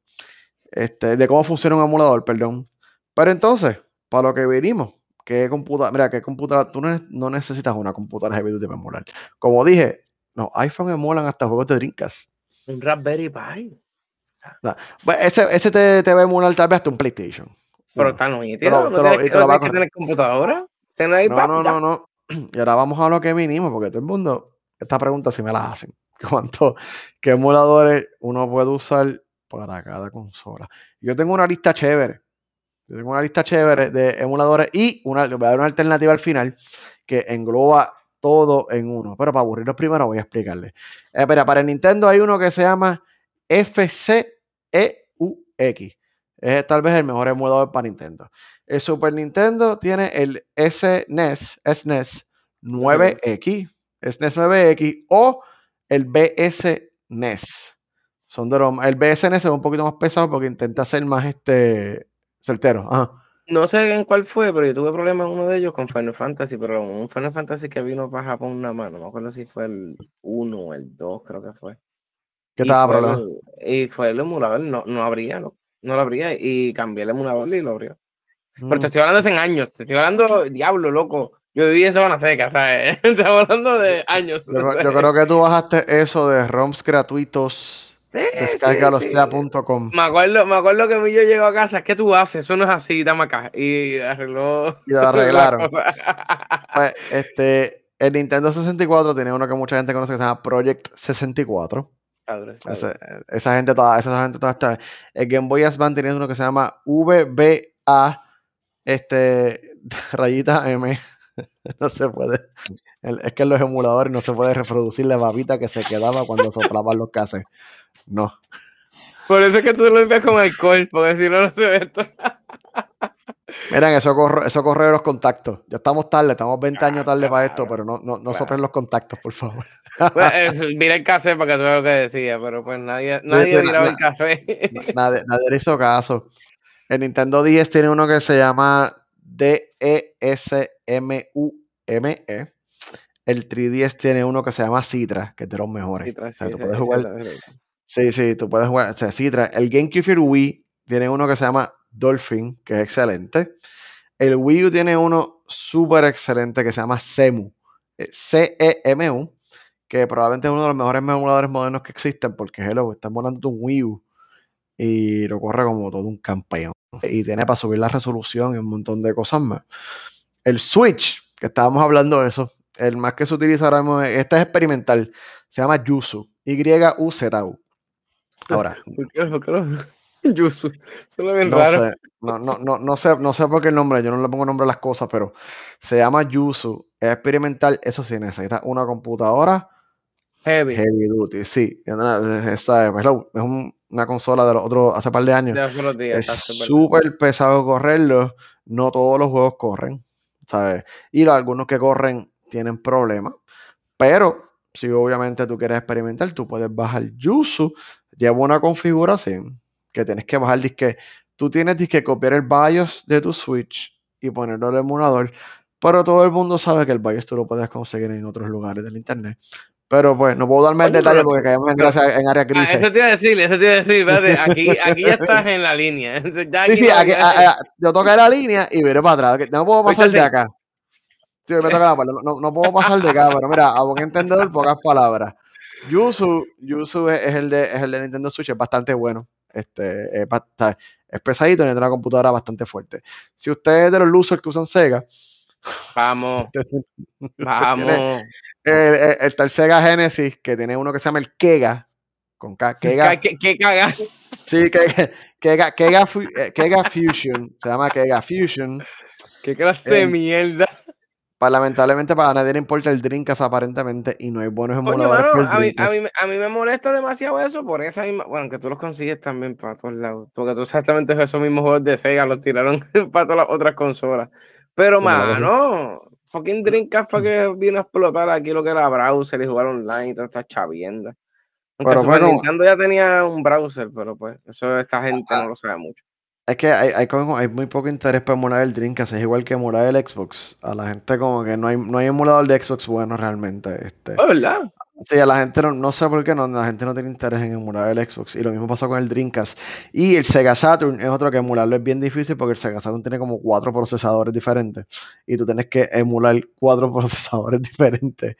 Speaker 1: Este, de cómo funciona un emulador, perdón. Pero entonces, para lo que venimos, ¿qué computadora? Mira, ¿qué computadora? Tú no, necesitas una computadora heavy duty para emular. Como dije, los iPhone emulan hasta juegos de Dreamcast.
Speaker 2: Un Raspberry Pi.
Speaker 1: Pues ese, ese te, va a emular tal vez hasta un PlayStation.
Speaker 2: Pero está no, ¿no? ¿No tienes, que tener computadora?
Speaker 1: No, no, no, no. Y ahora vamos a lo que vinimos, porque todo el mundo, esta pregunta sí me la hacen. ¿Cuánto, qué emuladores uno puede usar para cada consola? Yo tengo una lista chévere. Yo tengo una lista chévere de emuladores y una, voy a dar una alternativa al final que engloba todo en uno. Pero para aburrirlos primero voy a explicarles. Eh, para el Nintendo hay uno que se llama FCEUX. Es tal vez el mejor emulador para Nintendo. El Super Nintendo tiene el SNES, SNES 9X, SNES 9X o el BSNES. Son de el BSNES es un poquito más pesado porque intenta ser más este certero.
Speaker 2: No sé en cuál fue, pero yo tuve problemas en uno de ellos con Final Fantasy, pero un Final Fantasy que vino para Japón una mano. No me acuerdo si fue el 1 o el 2, creo que fue.
Speaker 1: ¿Qué estaba problema?
Speaker 2: y fue el emulador, no, no abría, no, no lo abría y cambié el emulador y lo abrió. Pero te mm. estoy hablando hace años, te estoy hablando, diablo, loco. Yo viví en Sabana Seca, ¿sabes? Estamos hablando de años.
Speaker 1: Yo, creo que tú bajaste eso de ROMs gratuitos. Sí, Descargalostea.com.
Speaker 2: Me acuerdo, me acuerdo que yo llego a casa, ¿qué tú haces? Eso no es así, dame acá. Y arregló.
Speaker 1: Y lo arreglaron. pues, este, el Nintendo 64 tiene uno que mucha gente conoce que se llama Project 64. esa, gente toda, esa gente toda está. El Game Boy Advance tiene uno que se llama VBA este, rayita M. no se puede. Es que en los emuladores no se puede reproducir la babita que se quedaba cuando soplaban los cases. No.
Speaker 2: Por eso es que tú lo limpias con alcohol, porque si no, no se ve esto.
Speaker 1: Miren, eso corre, eso corre los contactos. Ya estamos tarde, estamos 20 años tarde para esto, pero no, no, no soplen los contactos, por favor.
Speaker 2: Pues, eh, mira el café para que tú veas lo que decía, pero pues nadie, nadie miraba el café.
Speaker 1: Nadie, nadie le hizo caso. El Nintendo 10 tiene uno que se llama D-E-S-M-U-M-E. -E. El 3DS tiene uno que se llama Citra, que es de los mejores. Citra, sí, puedes jugar. Sí, sí, tú puedes jugar. O sea. El GameCube Wii tiene uno que se llama Dolphin, que es excelente. El Wii U tiene uno súper excelente que se llama CEMU. Eh, C-E-M-U, que probablemente es uno de los mejores emuladores modernos que existen, porque hello, hablando de un Wii U y lo corre como todo un campeón. Y tiene para subir la resolución y un montón de cosas más. El Switch, que estábamos hablando de eso, el más que se utiliza ahora mismo, este es experimental, se llama Yuzu, Y-U-Z-U. Ahora.
Speaker 2: Yuzu, bien
Speaker 1: no Sé, no, no, no, no, sé, no sé por qué el nombre, yo no le pongo nombre a las cosas, pero se llama Yuzu, es experimental, eso sí, necesita una computadora
Speaker 2: heavy,
Speaker 1: heavy duty, sí, es, un, una consola de los otros hace par de años. es súper pesado correrlo. No todos los juegos corren, ¿sabes? Y algunos que corren tienen problemas. Pero si obviamente tú quieres experimentar, tú puedes bajar Yuzu. Lleva una configuración que tienes que bajar. Disque, tú tienes que copiar el BIOS de tu Switch y ponerlo en el emulador. Pero todo el mundo sabe que el BIOS tú lo puedes conseguir en otros lugares del internet. Pero pues no puedo darme el detalle porque caemos en, gracia, en área
Speaker 2: grises. eso te iba a decir, eso te iba a decir, espérate, aquí, aquí ya estás en la línea.
Speaker 1: sí, sí, aquí, yo toqué la línea y veré para atrás. No puedo pasar de acá. Sí, me toca la no, no, puedo pasar de acá, pero mira, a buen entendedor, pocas palabras. Yuzu, Yuzu es, el de, es el de Nintendo Switch, es bastante bueno. Este, es, es pesadito y tiene una computadora bastante fuerte. Si usted es de los losers que usan Sega,
Speaker 2: Vamos. Vamos.
Speaker 1: El, el, Sega Genesis, que tiene uno que se llama el Kega. Con K. Kega.
Speaker 2: ¿Qué, qué?
Speaker 1: Sí, Kega, Kega, Kega, eh, Kega, Fusion. Se llama Kega Fusion.
Speaker 2: ¿Qué clase de mierda?
Speaker 1: Para, lamentablemente para nadie le importa el Dreamcast aparentemente y no hay buenos
Speaker 2: emuladores. a, mí, a, mí, a, mí, me molesta demasiado eso por esa misma. Bueno, que tú los consigues también para todos lados. Porque tú exactamente esos mismos juegos de Sega los tiraron para todas las otras consolas. Pero, mano, fucking Dreamcast fue que vino a explotar aquí lo que era browser y jugar online y toda esta chavienda. Aunque pero, Super Nintendo ya tenía un browser, pero pues eso esta gente no lo sabe mucho.
Speaker 1: Es que hay, hay, hay, muy poco interés para emular el Dreamcast, es igual que emular el Xbox. A la gente como que no hay, no hay emulador de Xbox bueno realmente. Este.
Speaker 2: Oh, ¿verdad?
Speaker 1: Sí, a la gente no, no sé por qué no, la gente no tiene interés en emular el Xbox. Y lo mismo pasó con el Dreamcast. Y el Sega Saturn es otro que emularlo es bien difícil porque el Sega Saturn tiene como cuatro procesadores diferentes. Y tú tienes que emular cuatro procesadores diferentes.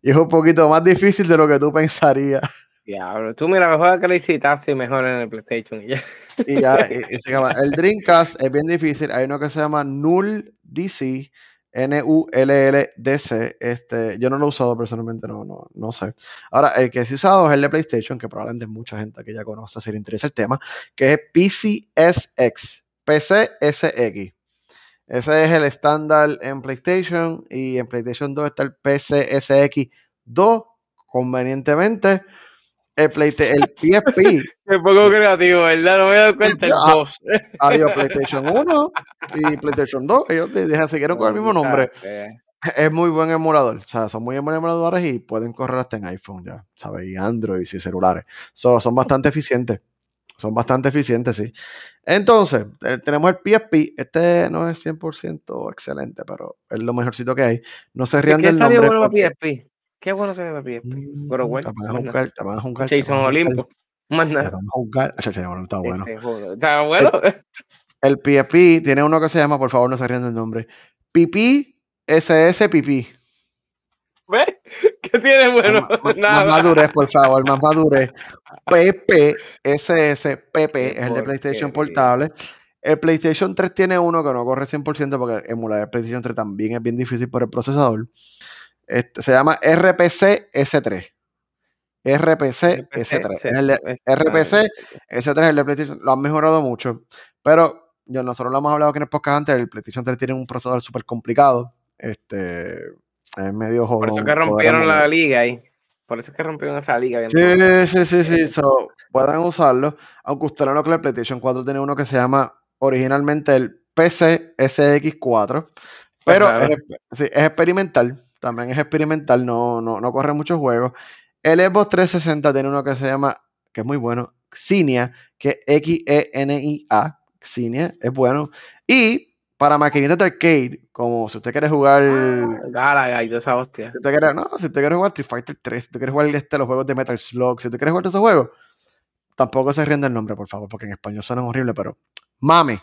Speaker 1: Y es un poquito más difícil de lo que tú pensarías.
Speaker 2: Diablo, tú mira, mejor que lo hiciste mejor en el PlayStation y ya.
Speaker 1: Y ya, el Dreamcast es bien difícil. Hay uno que se llama Null DC N-U-L-L-D-C. Este, yo no lo he usado personalmente, no, no, no sé. Ahora, el que sí he usado es el de PlayStation, que probablemente mucha gente que ya conoce si le interesa el tema, que es PCSX, PCSX. Ese es el estándar en PlayStation y en PlayStation 2 está el PCSX 2, convenientemente. El, Play, el PSP.
Speaker 2: Qué poco creativo, ¿verdad? No me he dado cuenta. El 2.
Speaker 1: Adiós, PlayStation 1 y PlayStation 2. Ellos siguieron con el mismo nombre. Es muy buen emulador. O sea, son muy buenos emuladores y pueden correr hasta en iPhone, ya, ¿sabes? Y Android y celulares. son bastante eficientes. Son bastante eficientes, sí. Entonces, eh, tenemos el PSP. Este no es 100% excelente, pero es lo mejorcito que hay. No se rían del nombre.
Speaker 2: ¿Qué salió bueno para PSP? Qué bueno se ve PSP. Mm, pero bueno. Te van a jugar, te van a jugar. Jason Olimpo. Más nada. Te van a jugar. Está
Speaker 1: bueno. Está bueno. El, PSP tiene uno que se llama, por favor, no se rían del nombre. Pipi SS Pipi.
Speaker 2: ¿Ves? ¿Qué tiene bueno?
Speaker 1: Más, Nada. más madurez, por favor, más madurez. PP SS PP es el de PlayStation Portable. El PlayStation 3 tiene uno que no corre 100% porque emular el PlayStation 3 también es bien difícil por el procesador. Este, se llama RPC S3. RPC, S3. RPC S3 es el de PlayStation. Lo han mejorado mucho. Pero yo, nosotros lo hemos hablado aquí en el podcast antes. El PlayStation 3 tiene un procesador súper complicado. Este, es medio
Speaker 2: joven. Por eso que rompieron la liga ahí. Por eso es que rompieron esa liga.
Speaker 1: sí, sí, sí, sí. So, pueden usarlo. Aunque usted no lo que el PlayStation 4 tiene uno que se llama originalmente el PC SX4. Pero es, es experimental también es experimental, no, no, no corre muchos juegos. El Xbox 360 tiene uno que se llama, que es muy bueno, Xinia, que es X-E-N-I-A. Xinia, es bueno. Y para maquinitas de arcade, como si usted quiere jugar.
Speaker 2: Ah, y esa hostia.
Speaker 1: Si usted quiere, no, si usted quiere jugar Street Fighter 3, si usted quiere jugar este, los juegos de Metal Slug, si usted quiere jugar todos esos juegos, tampoco se rinde el nombre, por favor, porque en español suena horrible, pero. Mame.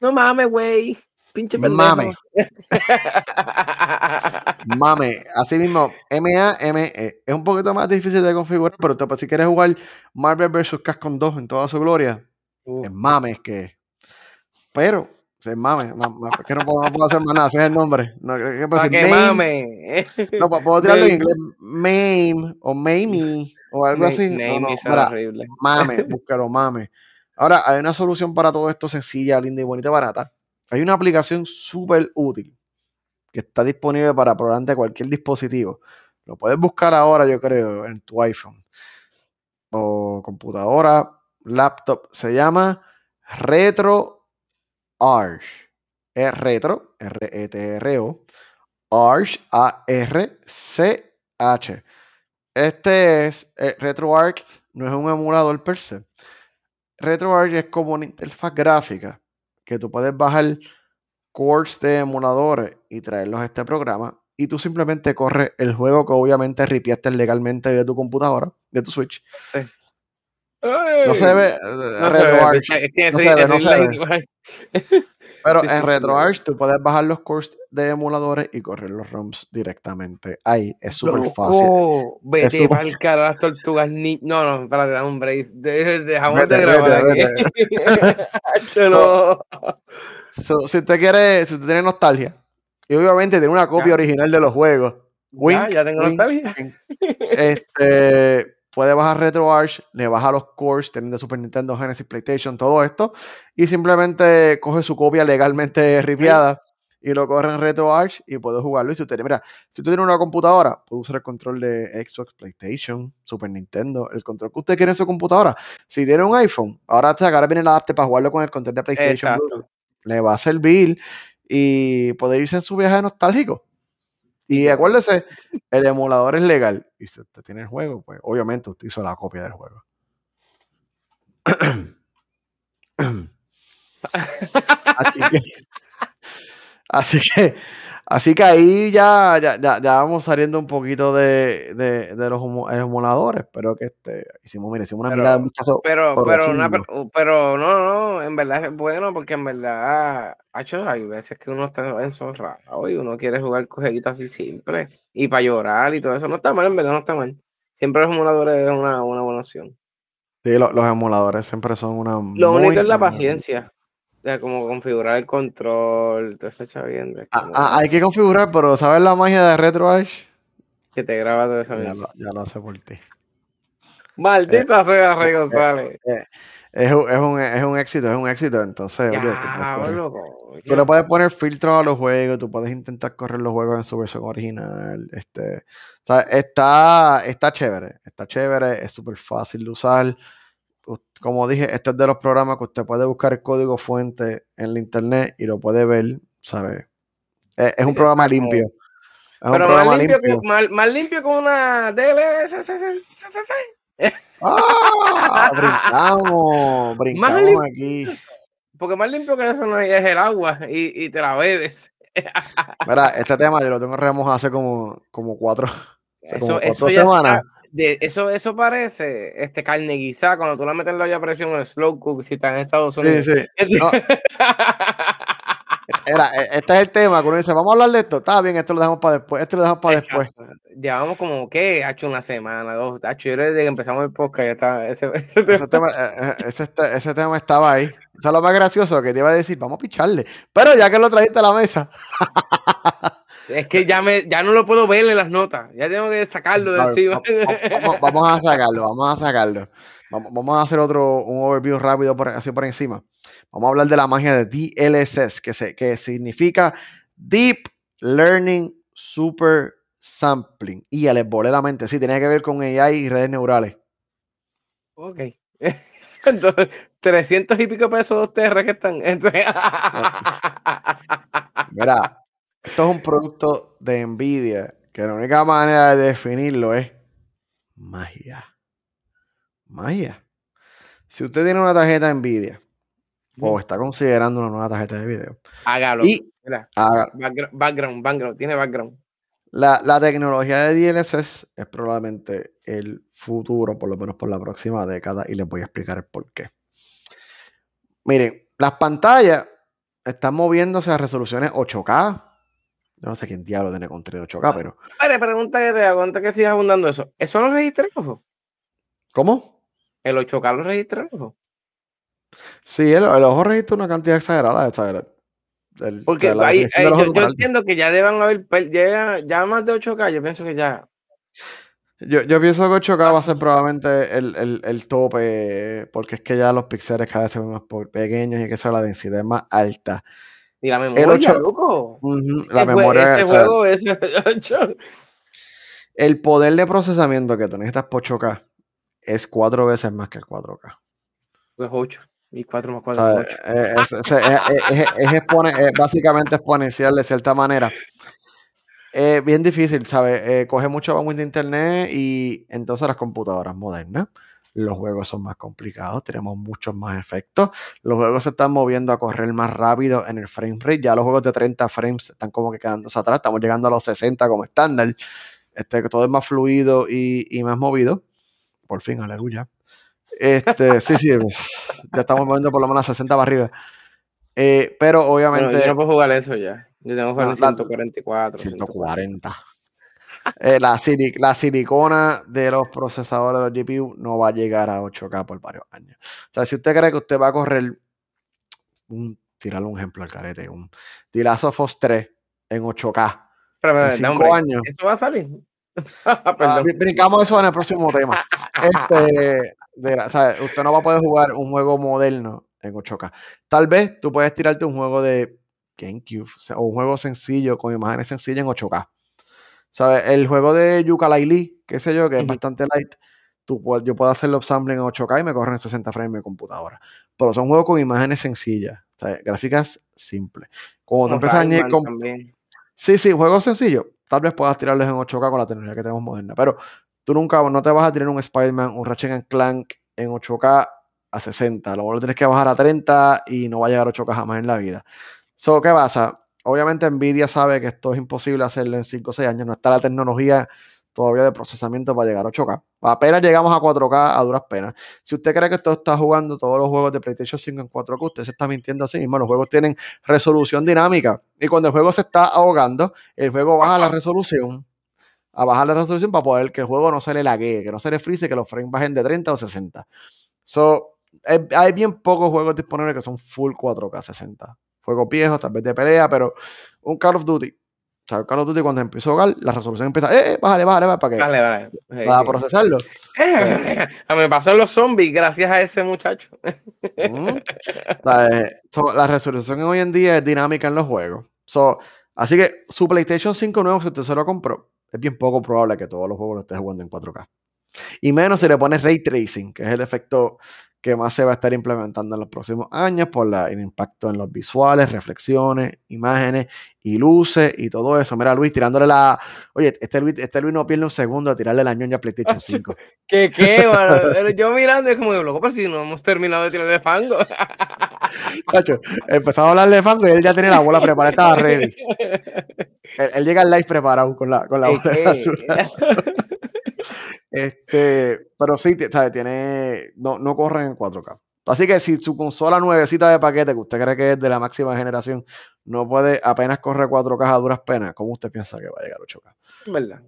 Speaker 2: No mames, güey. Pinche pendejo.
Speaker 1: Mame. Mame. Así mismo, M-A-M-E. Es un poquito más difícil de configurar, pero pues, si quieres jugar Marvel vs. Capcom 2 en toda su gloria, es mame es que. Pero, es mame. Es que no puedo, no puedo, hacer más nada, ese es el nombre. No, ¿qué
Speaker 2: puedo decir? mame.
Speaker 1: No, puedo tirarlo en inglés. Mame o Mamie o algo así. no, no, horrible. Mame, búscalo, mame. Ahora, hay una solución para todo esto sencilla, linda y bonita y barata hay una aplicación súper útil que está disponible para probablemente cualquier dispositivo. Lo puedes buscar ahora, yo creo, en tu iPhone o computadora, laptop. Se llama Retro Arch. Es retro, R-E-T-R-O. Arch, A-R-C-H. Este es eh, RetroArch, no es un emulador per se. RetroArch es como una interfaz gráfica que tú puedes bajar cores de emuladores y traerlos a este programa y tú simplemente corres el juego que obviamente ripiaste legalmente de tu computadora, de tu Switch. No se ve. No se ve, no se ve. Pero en RetroArch tú puedes bajar los cores de emuladores y correr los ROMs directamente. Ahí es súper fácil.
Speaker 2: Vete para el carajo las tortugas ni. No, no, espérate, dame un break. Dejamos de grabar aquí.
Speaker 1: si usted quiere, si usted tiene nostalgia, y obviamente tiene una copia original de los juegos.
Speaker 2: ya, ya tengo nostalgia.
Speaker 1: Este puede bajar RetroArch, le baja los cores, teniendo Super Nintendo, Genesis, PlayStation, todo esto, y simplemente coge su copia legalmente ripiada y lo corre en RetroArch y puede jugarlo. Y si usted, mira, si usted tiene una computadora, puede usar el control de Xbox, PlayStation, Super Nintendo, el control que usted quiere en su computadora. Si tiene un iPhone, ahora, ahora viene el adapter para jugarlo con el control de PlayStation, le va a servir y puede irse en su viaje nostálgico. Y acuérdese, el emulador es legal. Y si usted tiene el juego, pues obviamente usted hizo la copia del juego. así, que, así que, así que ahí ya, ya, ya, vamos saliendo un poquito de, de, de los emuladores. Pero que este, hicimos, mire, hicimos una mirada
Speaker 2: Pero, pero, pero no, no, en verdad es bueno porque en verdad hay veces que uno está enzorrado y uno quiere jugar jueguitos así siempre y para llorar y todo eso. No está mal, en verdad no está mal. Siempre los emuladores es una, buena opción.
Speaker 1: Sí, los, emuladores siempre son una.
Speaker 2: Lo único es la paciencia. Como configurar el control, todo eso chaviendo.
Speaker 1: Ah, ah, hay que configurar, pero ¿sabes la magia de RetroArch?
Speaker 2: Que te graba todo eso.
Speaker 1: Ya, lo, ya lo sé por ti.
Speaker 2: Maldita eh, sea, Rey eh, González.
Speaker 1: Eh, es un, es, un, es un éxito, es un éxito. Entonces, tú, le puedes poner filtros a los juegos, tú puedes intentar correr los juegos en su versión original. Este, está, está chévere, está chévere, es súper fácil de usar. Como dije, este es de los programas que usted puede buscar el código fuente en la internet y lo puede ver, ¿sabes? Es, un programa limpio.
Speaker 2: Pero más limpio, Más, más limpio, con una DLSS.
Speaker 1: ¡Ah! brincamos, brincamos aquí.
Speaker 2: Porque más limpio que eso no es el agua y, y te la bebes.
Speaker 1: Mira, este tema yo lo tengo remojado hace como, como cuatro,
Speaker 2: eso, eso semanas. De, eso, eso parece este carne guisada cuando tú la metes en la olla a presión en el slow cook si está en Estados Unidos. Sí, sí.
Speaker 1: Era, e, este es el tema, cuando dice, vamos a hablar de esto, está bien, esto lo dejamos para después, esto lo dejamos para después.
Speaker 2: Llevamos como, ¿qué? Ha hecho una semana, dos, hecho, yo desde que empezamos el podcast ya estaba, ese,
Speaker 1: ese, tema. Eh, eh, ese, tema estaba ahí. Eso es lo más gracioso que te iba a decir, vamos a picharle, pero ya que lo trajiste a la mesa.
Speaker 2: Es que ya, me, ya no lo puedo ver en las notas, ya tengo que sacarlo de encima.
Speaker 1: Vamos, vamos, a sacarlo, vamos a sacarlo. Vamos, vamos a hacer otro, un overview rápido por, así por encima. Vamos a hablar de la magia de DLSS, que, se, que significa Deep Learning Super Sampling. Y ya les volé la mente, sí, tenía que ver con AI y redes neurales.
Speaker 2: Ok. Entonces, 300 y pico pesos de TR que están.
Speaker 1: Mira, esto es un producto de Nvidia que la única manera de definirlo es magia. Magia. Si usted tiene una tarjeta Nvidia o está considerando una nueva tarjeta de video.
Speaker 2: Hágalo. Y Background, background, tiene background.
Speaker 1: La, tecnología de DLSS es probablemente el futuro, por lo menos por la próxima década, y les voy a explicar el por qué. Miren, las pantallas están moviéndose a resoluciones 8K. No sé quién diablo tiene con 3 8K, pero.
Speaker 2: Vale, pregunta que te hago antes que sigas abundando eso. ¿Eso lo registra el ojo?
Speaker 1: ¿Cómo?
Speaker 2: ¿El 8K lo registra el ojo?
Speaker 1: Sí, el, ojo registra una cantidad exagerada de
Speaker 2: Porque ahí, yo, entiendo que ya deben haber, ya, ya más de 8K, yo pienso que ya.
Speaker 1: Yo, yo pienso que 8K va a ser probablemente el, el, el, tope, porque es que ya los píxeles cada vez se ven más pequeños y que eso la densidad es más alta.
Speaker 2: Y la memoria, loco.
Speaker 1: la memoria.
Speaker 2: Ese juego, ese
Speaker 1: El poder de procesamiento que tú necesitas por 8K es cuatro veces más que el 4K.
Speaker 2: Pues 8. Y 4 más 4 es,
Speaker 1: es, básicamente exponencial de cierta manera. Es bien difícil, ¿sabes? Eh, coge mucho bandwidth de internet y entonces las computadoras modernas los juegos son más complicados, tenemos muchos más efectos, los juegos se están moviendo a correr más rápido en el frame rate, ya los juegos de 30 frames están como que quedándose atrás, estamos llegando a los 60 como estándar, este, todo es más fluido y, más movido, por fin, aleluya. Este, sí, sí, ya estamos moviendo por lo menos a 60 para arriba. Eh, pero obviamente.
Speaker 2: yo no puedo jugar eso ya. Yo tengo que jugar 144.
Speaker 1: 140. Eh, la, la, silicona de los procesadores de los GPU no va a llegar a 8K por varios años. O sea, si usted cree que usted va a correr, un, tirarle un ejemplo al carete, un Dilazo of 3 en 8K.
Speaker 2: Pero, en 5 años. ¿Eso va a salir?
Speaker 1: Ah, brincamos eso en el próximo tema. Este, o sea, usted no va a poder jugar un juego moderno en 8K. Tal vez tú puedes tirarte un juego de GameCube o, un juego sencillo con imágenes sencillas en 8K. ¿Sabes? El juego de yooka qué sé yo, que es bastante light, tú, yo puedo hacerlo upsampling en 8K y me corren 60 frames en mi computadora. Pero son juegos con imágenes sencillas, gráficas simples. Como tú empiezas a con... Sí, sí, juegos sencillos. Tal vez puedas tirarles en 8K con la tecnología que tenemos moderna, pero tú nunca, no te vas a tirar un Spider-Man, un Ratchet Clank en 8K a 60. Luego lo tienes que bajar a 30 y no va a llegar a 8K jamás en la vida. So, ¿Qué pasa? Obviamente Nvidia sabe que esto es imposible hacerlo en 5 o 6 años. No está la tecnología todavía de procesamiento para llegar a 8K. Apenas llegamos a 4K a duras penas. Si usted cree que esto está jugando todos los juegos de PlayStation 5 en 4K, usted se está mintiendo así mismo. Los juegos tienen resolución dinámica. Y cuando el juego se está ahogando, el juego baja la resolución. A bajar la resolución para poder que el juego no se le laguee, que no se le frise, que los frames bajen de 30 o 60. So, hay bien pocos juegos disponibles que son full 4K 60 juegos viejos, tal vez de pelea, pero un Call of Duty. O sea, Call of Duty cuando empezó a jugar, la resolución empieza, eh, eh bájale, bájale, bájale, para que
Speaker 2: vale, vale.
Speaker 1: para procesarlo.
Speaker 2: Eh, mí me pasó los zombies gracias a ese muchacho.
Speaker 1: la, resolución hoy en día es dinámica en los juegos. So, así que su PlayStation 5 nuevo, si usted se lo compró, es bien poco probable que todos los juegos lo esté jugando en 4K. Y menos si le pones ray tracing, que es el efecto que más se va a estar implementando en los próximos años por la, el impacto en los visuales, reflexiones, imágenes y luces y todo eso. Mira, Luis, tirándole la. Oye, este Luis, este Luis no pierde un segundo a tirarle la ñoña a PlayStation 5.
Speaker 2: ¿Qué, qué, mano? Yo mirando es como, loco, pero si no hemos terminado de tirarle fango.
Speaker 1: Tacho, empezaba a hablarle de fango y él ya tenía la bola preparada, estaba ready. Él, llega al live preparado con la, con la bola este, pero sí, tiene, no, no corren en 4K. Así que si su consola nuevecita de paquete, que usted cree que es de la máxima generación, no puede apenas correr 4K a duras penas, ¿cómo usted piensa que va a llegar a 8K?
Speaker 2: ¿Verdad?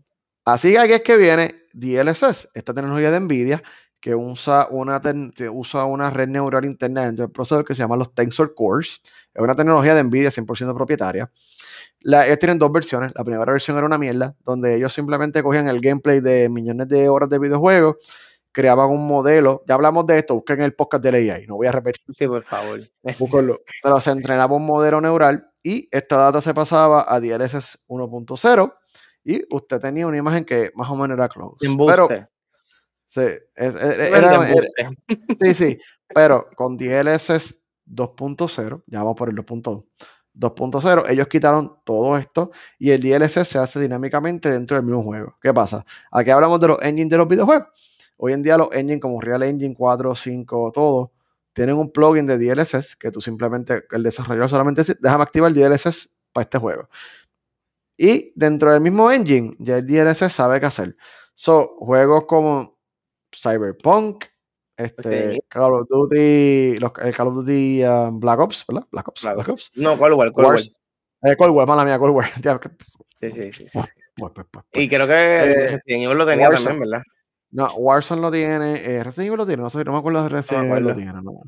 Speaker 1: Así que aquí es que viene DLSS, esta tecnología de NVIDIA, que usa una, usa una red neural interna dentro del procesador que se llama los Tensor Cores. Es una tecnología de NVIDIA 100% propietaria. La, ellos tienen dos versiones. La primera versión era una mierda, donde ellos simplemente cogían el gameplay de millones de horas de videojuegos, creaban un modelo. Ya hablamos de esto, busquen el podcast de AI, no voy a repetir.
Speaker 2: Sí, por favor.
Speaker 1: Búsquenlo. Pero se entrenaba un modelo neural y esta data se pasaba a DLSS 1.0 y usted tenía una imagen que más o menos era close. Pero, sí, era, sí, sí, pero con DLSS 2.0, ya vamos por el 2.2 2.0, ellos quitaron todo esto y el DLSS se hace dinámicamente dentro del mismo juego. ¿Qué pasa? Aquí hablamos de los engines de los videojuegos. Hoy en día los engines como Real Engine 4, 5, todo, tienen un plugin de DLSS que tú simplemente, el desarrollador solamente dice, déjame activar el DLSS para este juego. Y dentro del mismo engine, ya el DLSS sabe qué hacer. So, juegos como Cyberpunk, este, Call of Duty, los, el Call of Duty um, Black Ops, ¿verdad? Black Ops, Black, Ops.
Speaker 2: No, Cold War, Cold War.
Speaker 1: Eh, Cold War, mala mía, Cold War.
Speaker 2: sí, sí, sí. sí. Pues, pues, pues, y creo que eh, Resident Evil lo tenía también, ¿verdad?
Speaker 1: No, Warzone lo tiene, eh, Resident Evil lo tiene, no sé, no me acuerdo de Resident Evil lo tiene, no,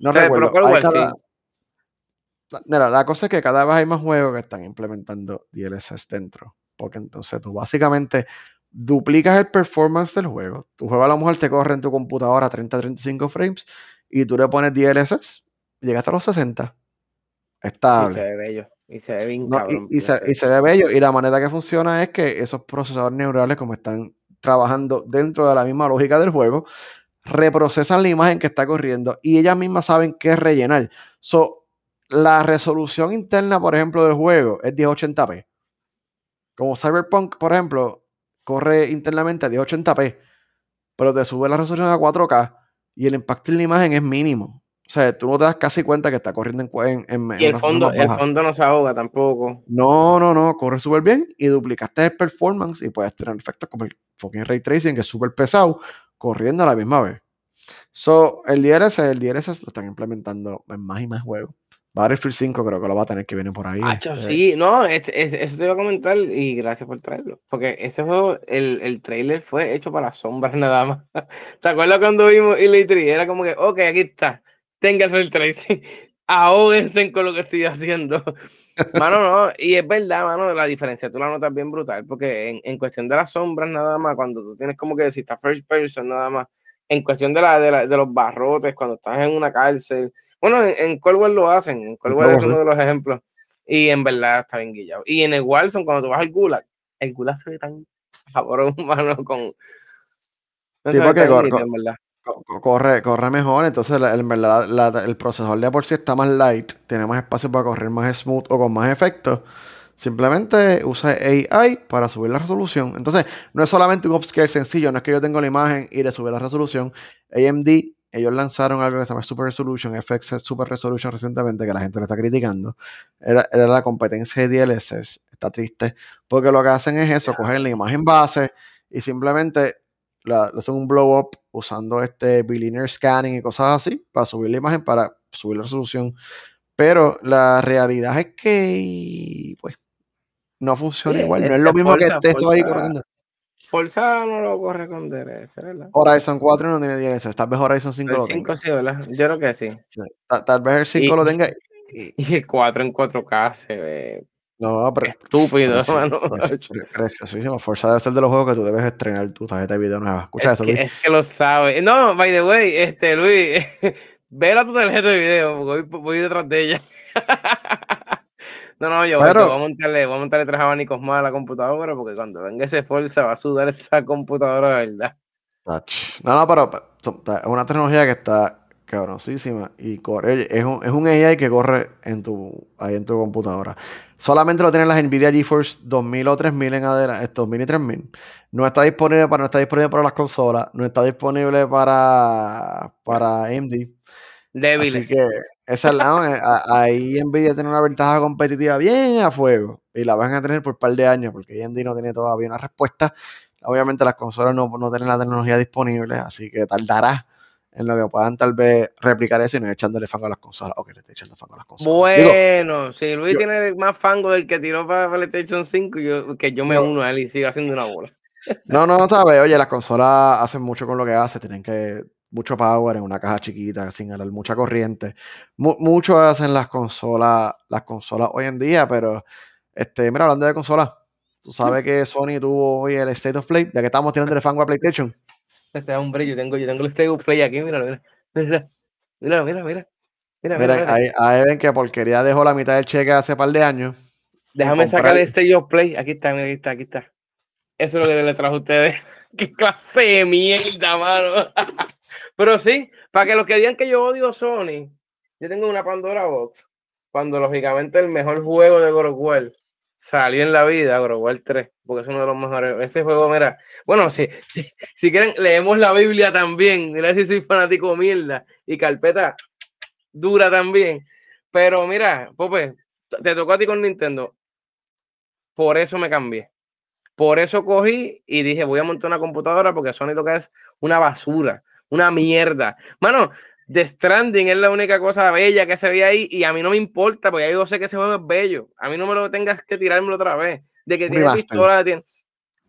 Speaker 1: no recuerdo. Pero War, sí. Mira, la cosa es que cada vez hay más juegos que están implementando DLSS dentro, porque entonces tú básicamente duplicas el performance del juego. Tu juego a lo mejor te corre en tu computadora a 30-35 frames y tú le pones DLSS y llegas a los 60. Estable.
Speaker 2: Y se ve bello. Y se ve bien
Speaker 1: y, se, ve bello. Y la manera que funciona es que esos procesadores neurales, como están trabajando dentro de la misma lógica del juego, reprocesan la imagen que está corriendo y ellas mismas saben qué rellenar. So, la resolución interna, por ejemplo, del juego es 1080p. Como Cyberpunk, por ejemplo, corre internamente a 1080p. pero te sube la resolución a 4K y el impacto en la imagen es mínimo. O sea, tú no te das casi cuenta que está corriendo en, en,
Speaker 2: y el fondo, el fondo no se ahoga tampoco.
Speaker 1: No, no, no, corre súper bien y duplicaste el performance y puedes tener efectos como el fucking ray tracing, que es súper pesado, corriendo a la misma vez. So, el DRS, el DRS lo están implementando en más y más juegos. Battlefield 5 creo que lo va a tener que viene por ahí.
Speaker 2: Este. sí, no, eso te iba a comentar y gracias por traerlo. Porque ese juego, el, el trailer fue hecho para sombras nada más. ¿Te acuerdas cuando vimos Elite Era como que, ok, aquí está, tenga el tracing, ahóguense con lo que estoy haciendo. Mano, no, y es verdad, mano, la diferencia tú la notas bien brutal, porque en, en cuestión de las sombras nada más, cuando tú tienes como que decir, está first person nada más, en cuestión de, la, de, de los barrotes, cuando estás en una cárcel, bueno, en, en lo hacen, en Coldwell es uno de los ejemplos. Y en verdad está bien guillado. Y en el Wilson, cuando tú vas al Gulag, el Gulag se ve tan favorable humano con.
Speaker 1: sí, porque corre, corre, corre, mejor, entonces en verdad el procesador de por sí está más light, tiene más espacio para correr más smooth o con más efectos. Simplemente usa AI para subir la resolución. Entonces, no es solamente un upscale sencillo, no es que yo tengo la imagen y le sube la resolución. AMD ellos lanzaron algo que se llama Super Resolution, FX Super Resolution recientemente, que la gente lo está criticando. Era, la competencia de DLSS. Está triste. Porque lo que hacen es eso, cogen la imagen base y simplemente lo hacen un blow up usando este bilinear scanning y cosas así para subir la imagen, para subir la resolución. Pero la realidad es que, pues, no funciona igual. No es lo mismo que esté eso ahí corriendo.
Speaker 2: Forza no lo corre con DLS, ¿verdad?
Speaker 1: Horizon 4 no tiene DLS, tal vez Horizon 5 lo 5
Speaker 2: sí, ¿verdad? Yo creo que sí.
Speaker 1: Tal, vez el 5 lo tenga.
Speaker 2: Y, el 4 en 4K se ve.
Speaker 1: No, pero.
Speaker 2: Estúpido, hermano.
Speaker 1: Preciosísimo. Forza debe ser de los juegos que tú debes estrenar tu tarjeta de video nueva. Escucha
Speaker 2: es eso, que, Es que lo sabe. No, by the way, este, Luis, vela tu tarjeta de video, voy, voy detrás de ella. No, no, yo, voy, a montarle, voy a montarle tres abanicos más a la computadora porque cuando venga ese Forza va a sudar esa computadora, ¿verdad?
Speaker 1: No, no, pero es una tecnología que está cabroncísima y corre, es un, es un AI que corre en tu, ahí en tu computadora. Solamente lo tienen las Nvidia GeForce 2000 o 3000 en adelante, 2000 y 3000. No está disponible para, no está disponible para las consolas, no está disponible para, para AMD.
Speaker 2: Débiles.
Speaker 1: Así que esa es la, eh, ahí Nvidia tiene una ventaja competitiva bien a fuego y la van a tener por un par de años porque AMD no tiene todavía una respuesta. Obviamente las consolas no, no tienen la tecnología disponible, así que tardará en lo que puedan tal vez replicar eso y no echándole fango a las consolas. O que le esté echando fango a las consolas.
Speaker 2: Bueno, si Luis tiene más fango del que tiró para PlayStation 5, yo, que yo me uno a él y siga haciendo una bola.
Speaker 1: No, no, sabes, oye, las consolas hacen mucho con lo que hacen, tienen que mucho power en una caja chiquita, sin ganar mucha corriente. mucho hacen las consolas, las consolas hoy en día, pero este, mira, hablando de consolas, tú sabes que Sony tuvo hoy el State of Play, ya que estamos tirando el fango a PlayStation.
Speaker 2: Este hombre, yo tengo, yo tengo el State of Play aquí, mira, mira, mira, mira, mira, mira.
Speaker 1: Mira, mira, Ahí, ahí, ven que porquería dejó la mitad del cheque hace par de años.
Speaker 2: Déjame sacar el State of Play. Aquí está, mira, aquí está, aquí está. Eso es lo que les trajo a ustedes. Qué clase de mierda, mano. Pero sí, para que los que digan que yo odio Sony, yo tengo una Pandora Box. Cuando lógicamente el mejor juego de God salió en la vida, God 3, porque es uno de los mejores. Ese juego, mira, bueno, si, si, quieren, leemos la Biblia también. Mira si soy fanático mierda y carpeta dura también. Pero mira, Pope, te tocó a ti con Nintendo. Por eso me cambié. Por eso cogí y dije, voy a montar una computadora porque Sony lo que es una basura una mierda. Mano, The Stranding es la única cosa bella que se ve ahí y a mí no me importa porque yo sé que ese juego es bello. A mí no me lo tengas que tirármelo otra vez. De que tiene pistola, tiene,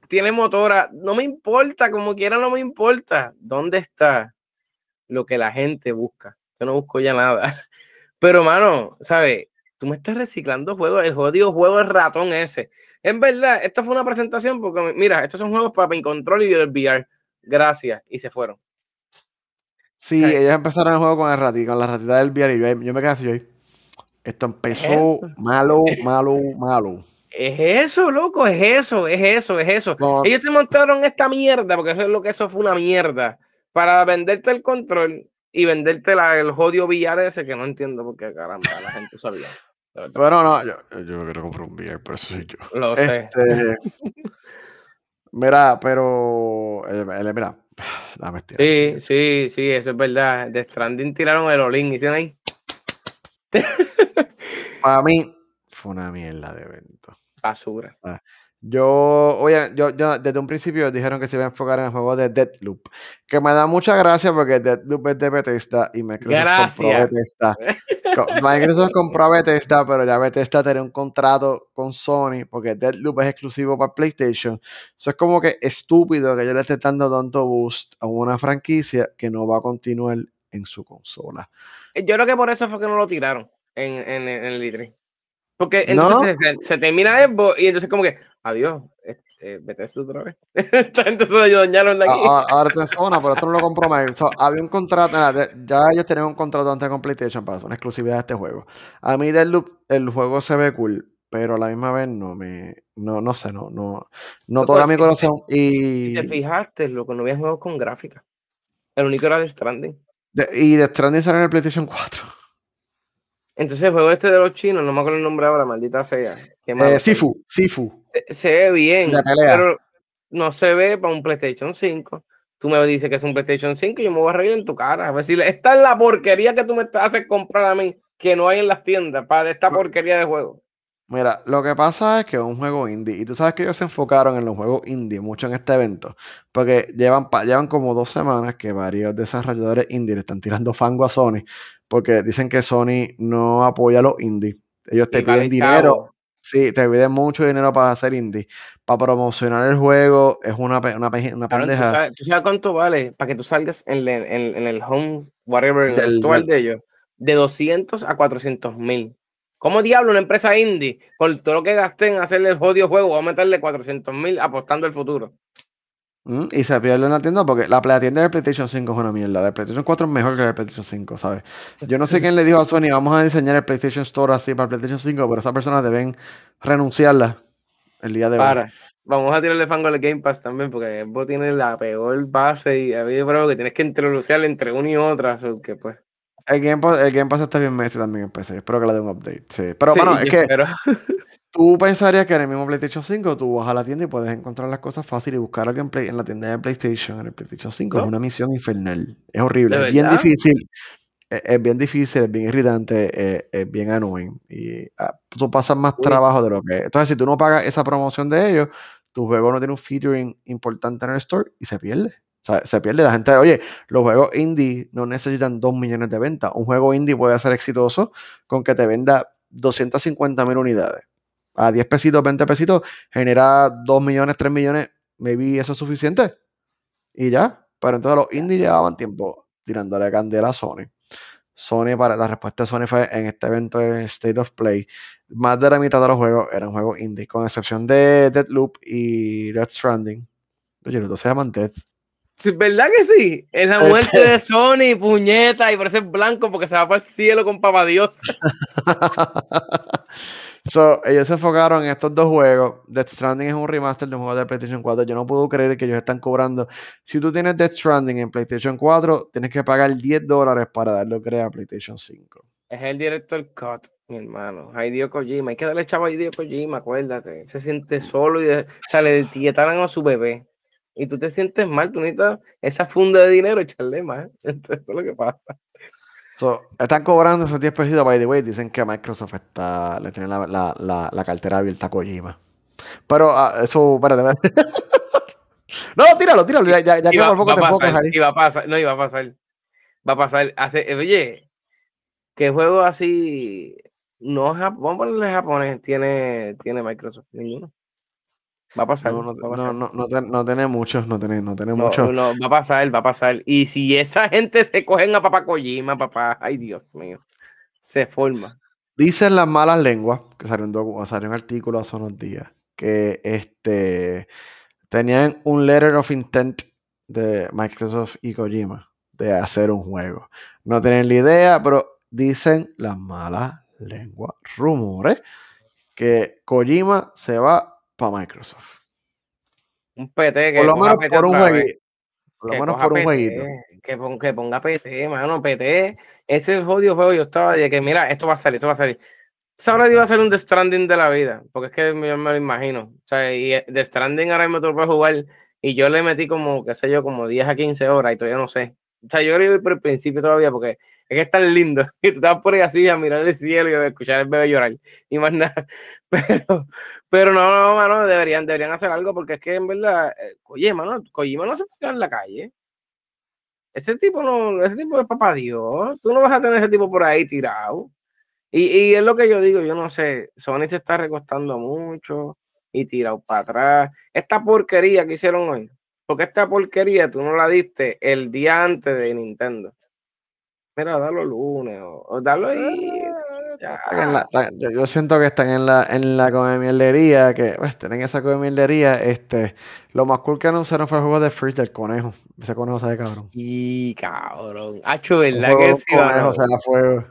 Speaker 2: tiene motora, no me importa, como quiera no me importa. ¿Dónde está lo que la gente busca? Yo no busco ya nada. Pero, mano, ¿sabes? Tú me estás reciclando juegos, el jodido juego es ratón ese. En verdad, esto fue una presentación porque, mira, estos son juegos para mi control y el VR. Gracias. Y se fueron.
Speaker 1: Sí, ellos empezaron el juego con, el ratito, con la ratita del VR y yo, me quedé así, yo, esto empezó malo, malo, malo.
Speaker 2: Es eso, loco, es eso, es eso, es eso. Ellos te montaron esta mierda, porque eso es lo que eso fue una mierda, para venderte el control y venderte la, el jodido VR ese que no entiendo porque caramba la gente sabía.
Speaker 1: Bueno, no, yo, yo quiero comprar un VR, pero eso soy yo.
Speaker 2: Lo sé.
Speaker 1: Este, Mira, pero, eh, mira,
Speaker 2: sí, sí, sí, eso es verdad. De Stranding tiraron el Olin, hicieron ahí.
Speaker 1: Para mí fue una mierda de evento.
Speaker 2: Basura.
Speaker 1: Ah, yo, oye, yo, yo, desde un principio dijeron que se iba a enfocar en el juego de Deadloop, que me da mucha gracia porque Deadloop es de Bethesda y Microsoft compró Bethesda. Microsoft compró Bethesda, pero ya Bethesda tenía un contrato con Sony porque Deadloop es exclusivo para PlayStation. Eso es como que estúpido que yo le esté dando tanto boost a una franquicia que no va a continuar en su consola.
Speaker 2: Yo creo que por eso fue que no lo tiraron en, en, en el E3. Porque entonces se, termina Evo y entonces como que, adiós, vete esto otra vez. entonces lo dañaron de aquí.
Speaker 1: Ahora te zona, pero esto no lo compró Microsoft. había un contrato, ya ellos tenían un contrato antes con PlayStation para una exclusividad de este juego. A mí del loop, el juego se ve cool, pero a la misma vez no me, no, no sé, no, no, no toca mi corazón. y
Speaker 2: si te fijaste, lo que no había juegos con gráfica. El único era de Stranding.
Speaker 1: y de Stranding salió en el PlayStation 4.
Speaker 2: Entonces el juego este de los chinos, no me acuerdo el nombre ahora, maldita sea.
Speaker 1: Eh, Sifu, Sifu.
Speaker 2: Se, ve bien, pero no se ve para un PlayStation 5. Tú me dices que es un PlayStation 5 y yo me voy a reír en tu cara. A ver si esta es la porquería que tú me haces comprar a mí, que no hay en las tiendas, para esta porquería de juego.
Speaker 1: Mira, lo que pasa es que es un juego indie, y tú sabes que ellos se enfocaron en los juegos indie mucho en este evento, porque llevan, llevan como dos semanas que varios desarrolladores indie le están tirando fango a Sony, porque dicen que Sony no apoya a los indies. Ellos te piden dinero. Sí, te piden mucho dinero para hacer indie. Para promocionar el juego es una, una, pendeja.
Speaker 2: ¿tú sabes, cuánto vale para que tú salgas en, el home, whatever, en el actual de ellos? De 200 a 400 mil. ¿Cómo diablo una empresa indie, con todo lo que gasté en hacerle el jodido juego, va a meterle 400 mil apostando el futuro?
Speaker 1: Mm, y se pierde en la tienda porque la, tienda del PlayStation 5 es una mierda. La PlayStation 4 es mejor que el PlayStation 5, ¿sabes? Yo no sé quién le dijo a Sony, vamos a diseñar el PlayStation Store así para el PlayStation 5, pero esas personas deben renunciarla el día de
Speaker 2: para. Vamos a tirarle fango al Game Pass también, porque vos tiene la peor base y a prueba que tienes que introducirle entre una y otra, que pues.
Speaker 1: El Game, Pass, el Game Pass está bien medio también en PC. Espero que le dé un update. Sí. Pero bueno, es que Tú pensarías que en el mismo PlayStation 5 tú vas a la tienda y puedes encontrar las cosas fáciles y buscar algo en, en la tienda de PlayStation, en el PlayStation 5. Es una misión infernal. Es horrible. Es bien difícil. Es, bien difícil, es bien irritante, es, bien annoying. Y ah, tú pasas más trabajo de lo que. Entonces, si tú no pagas esa promoción de ellos, tu juego no tiene un featuring importante en el store y se pierde. O sea, se pierde la gente. Oye, los juegos indie no necesitan 2 millones de ventas. Un juego indie puede ser exitoso con que te venda 250 mil unidades a 10 pesitos, 20 pesitos, genera 2 millones, 3 millones, maybe eso es suficiente. Y ya. Pero entonces los indies llevaban tiempo tirándole candela a Sony. Sony, para la respuesta de Sony fue en este evento de State of Play, más de la mitad de los juegos eran juegos indie, con excepción de Deadloop y Death Stranding. Oye, los dos se llaman Death.
Speaker 2: ¿Verdad que sí? Es la muerte de Sony, puñeta, y parece blanco porque se va para el cielo con papá Dios.
Speaker 1: So, ellos se enfocaron en estos dos juegos. Death Stranding es un remaster de un juego de PlayStation 4. Yo no puedo creer que ellos están cobrando. Si tú tienes Death Stranding en PlayStation 4, tienes que pagar 10 dólares para darlo a PlayStation 5.
Speaker 2: Es el director cut, mi hermano. Hideo Kojima. Hay que darle chavo a Hideo Kojima, acuérdate. Se siente solo y de etiquetaron a su bebé. Y tú te sientes mal, tú necesitas esa funda de dinero echarle más. Eso es lo que pasa
Speaker 1: están cobrando esos 10 pesos, by the way. Dicen que Microsoft está, le tiene la, la, la, cartera abierta a Kojima. Pero uh, eso, espérate, No, tíralo, tíralo. Ya, ya, que por poco te
Speaker 2: va a pasar, no, iba a pasar. Va a pasar. Hace, oye, ¿qué juego así? No, vamos a ponerle japonés. Tiene, tiene Microsoft. Ninguno. Va a pasar.
Speaker 1: No, no, no, no, no, tiene muchos, no tiene, no tiene muchos.
Speaker 2: No, va a pasar, va a pasar. Y si esa gente se cogen a papá Kojima, papá, ay Dios mío, se forma.
Speaker 1: Dicen las malas lenguas, que salió un, salió un artículo hace unos días, que este, tenían un letter of intent de Microsoft y Kojima de hacer un juego. No tienen la idea, pero dicen las malas lenguas, rumores, que Kojima se va para Microsoft.
Speaker 2: Un PT que
Speaker 1: por lo menos por un jueguito. Por lo menos por un jueguito.
Speaker 2: Que, ponga, que ponga PT, mano, PT. Ese es el jodido juego. Yo estaba de que, mira, esto va a salir, esto va a salir. Sabrá que iba a ser un The Stranding de la vida, porque es que yo me lo imagino. O sea, y The Stranding ahora mismo tú lo jugar y yo le metí como, qué sé yo, como 10 a 15 horas y todavía no sé. O sea, yo creo que por el principio todavía, porque es que es tan lindo. Y tú estás por ahí así a mirar el cielo y a escuchar el bebé llorar y más nada. Pero, pero no, no, mano, deberían, deberían hacer algo porque es que en verdad, eh, oye, mano, Kojima no se puede quedar en la calle. Ese tipo no, ese tipo es papá Dios. Tú no vas a tener ese tipo por ahí tirado. Y, y, es lo que yo digo, yo no sé, Sony se está recostando mucho y tirado para atrás. Esta porquería que hicieron hoy, porque esta porquería tú no la diste el día antes de Nintendo. Mira, dalo el lunes o, dalo ahí.
Speaker 1: yo siento que están en la, en la come que pues, tienen esa come Este, lo más cool que anunciaron fue el juego de Freeze del conejo. Ese conejo sabe cabrón.
Speaker 2: Y cabrón. Hacho, ¿verdad que sí? Conejo
Speaker 1: se la fuego.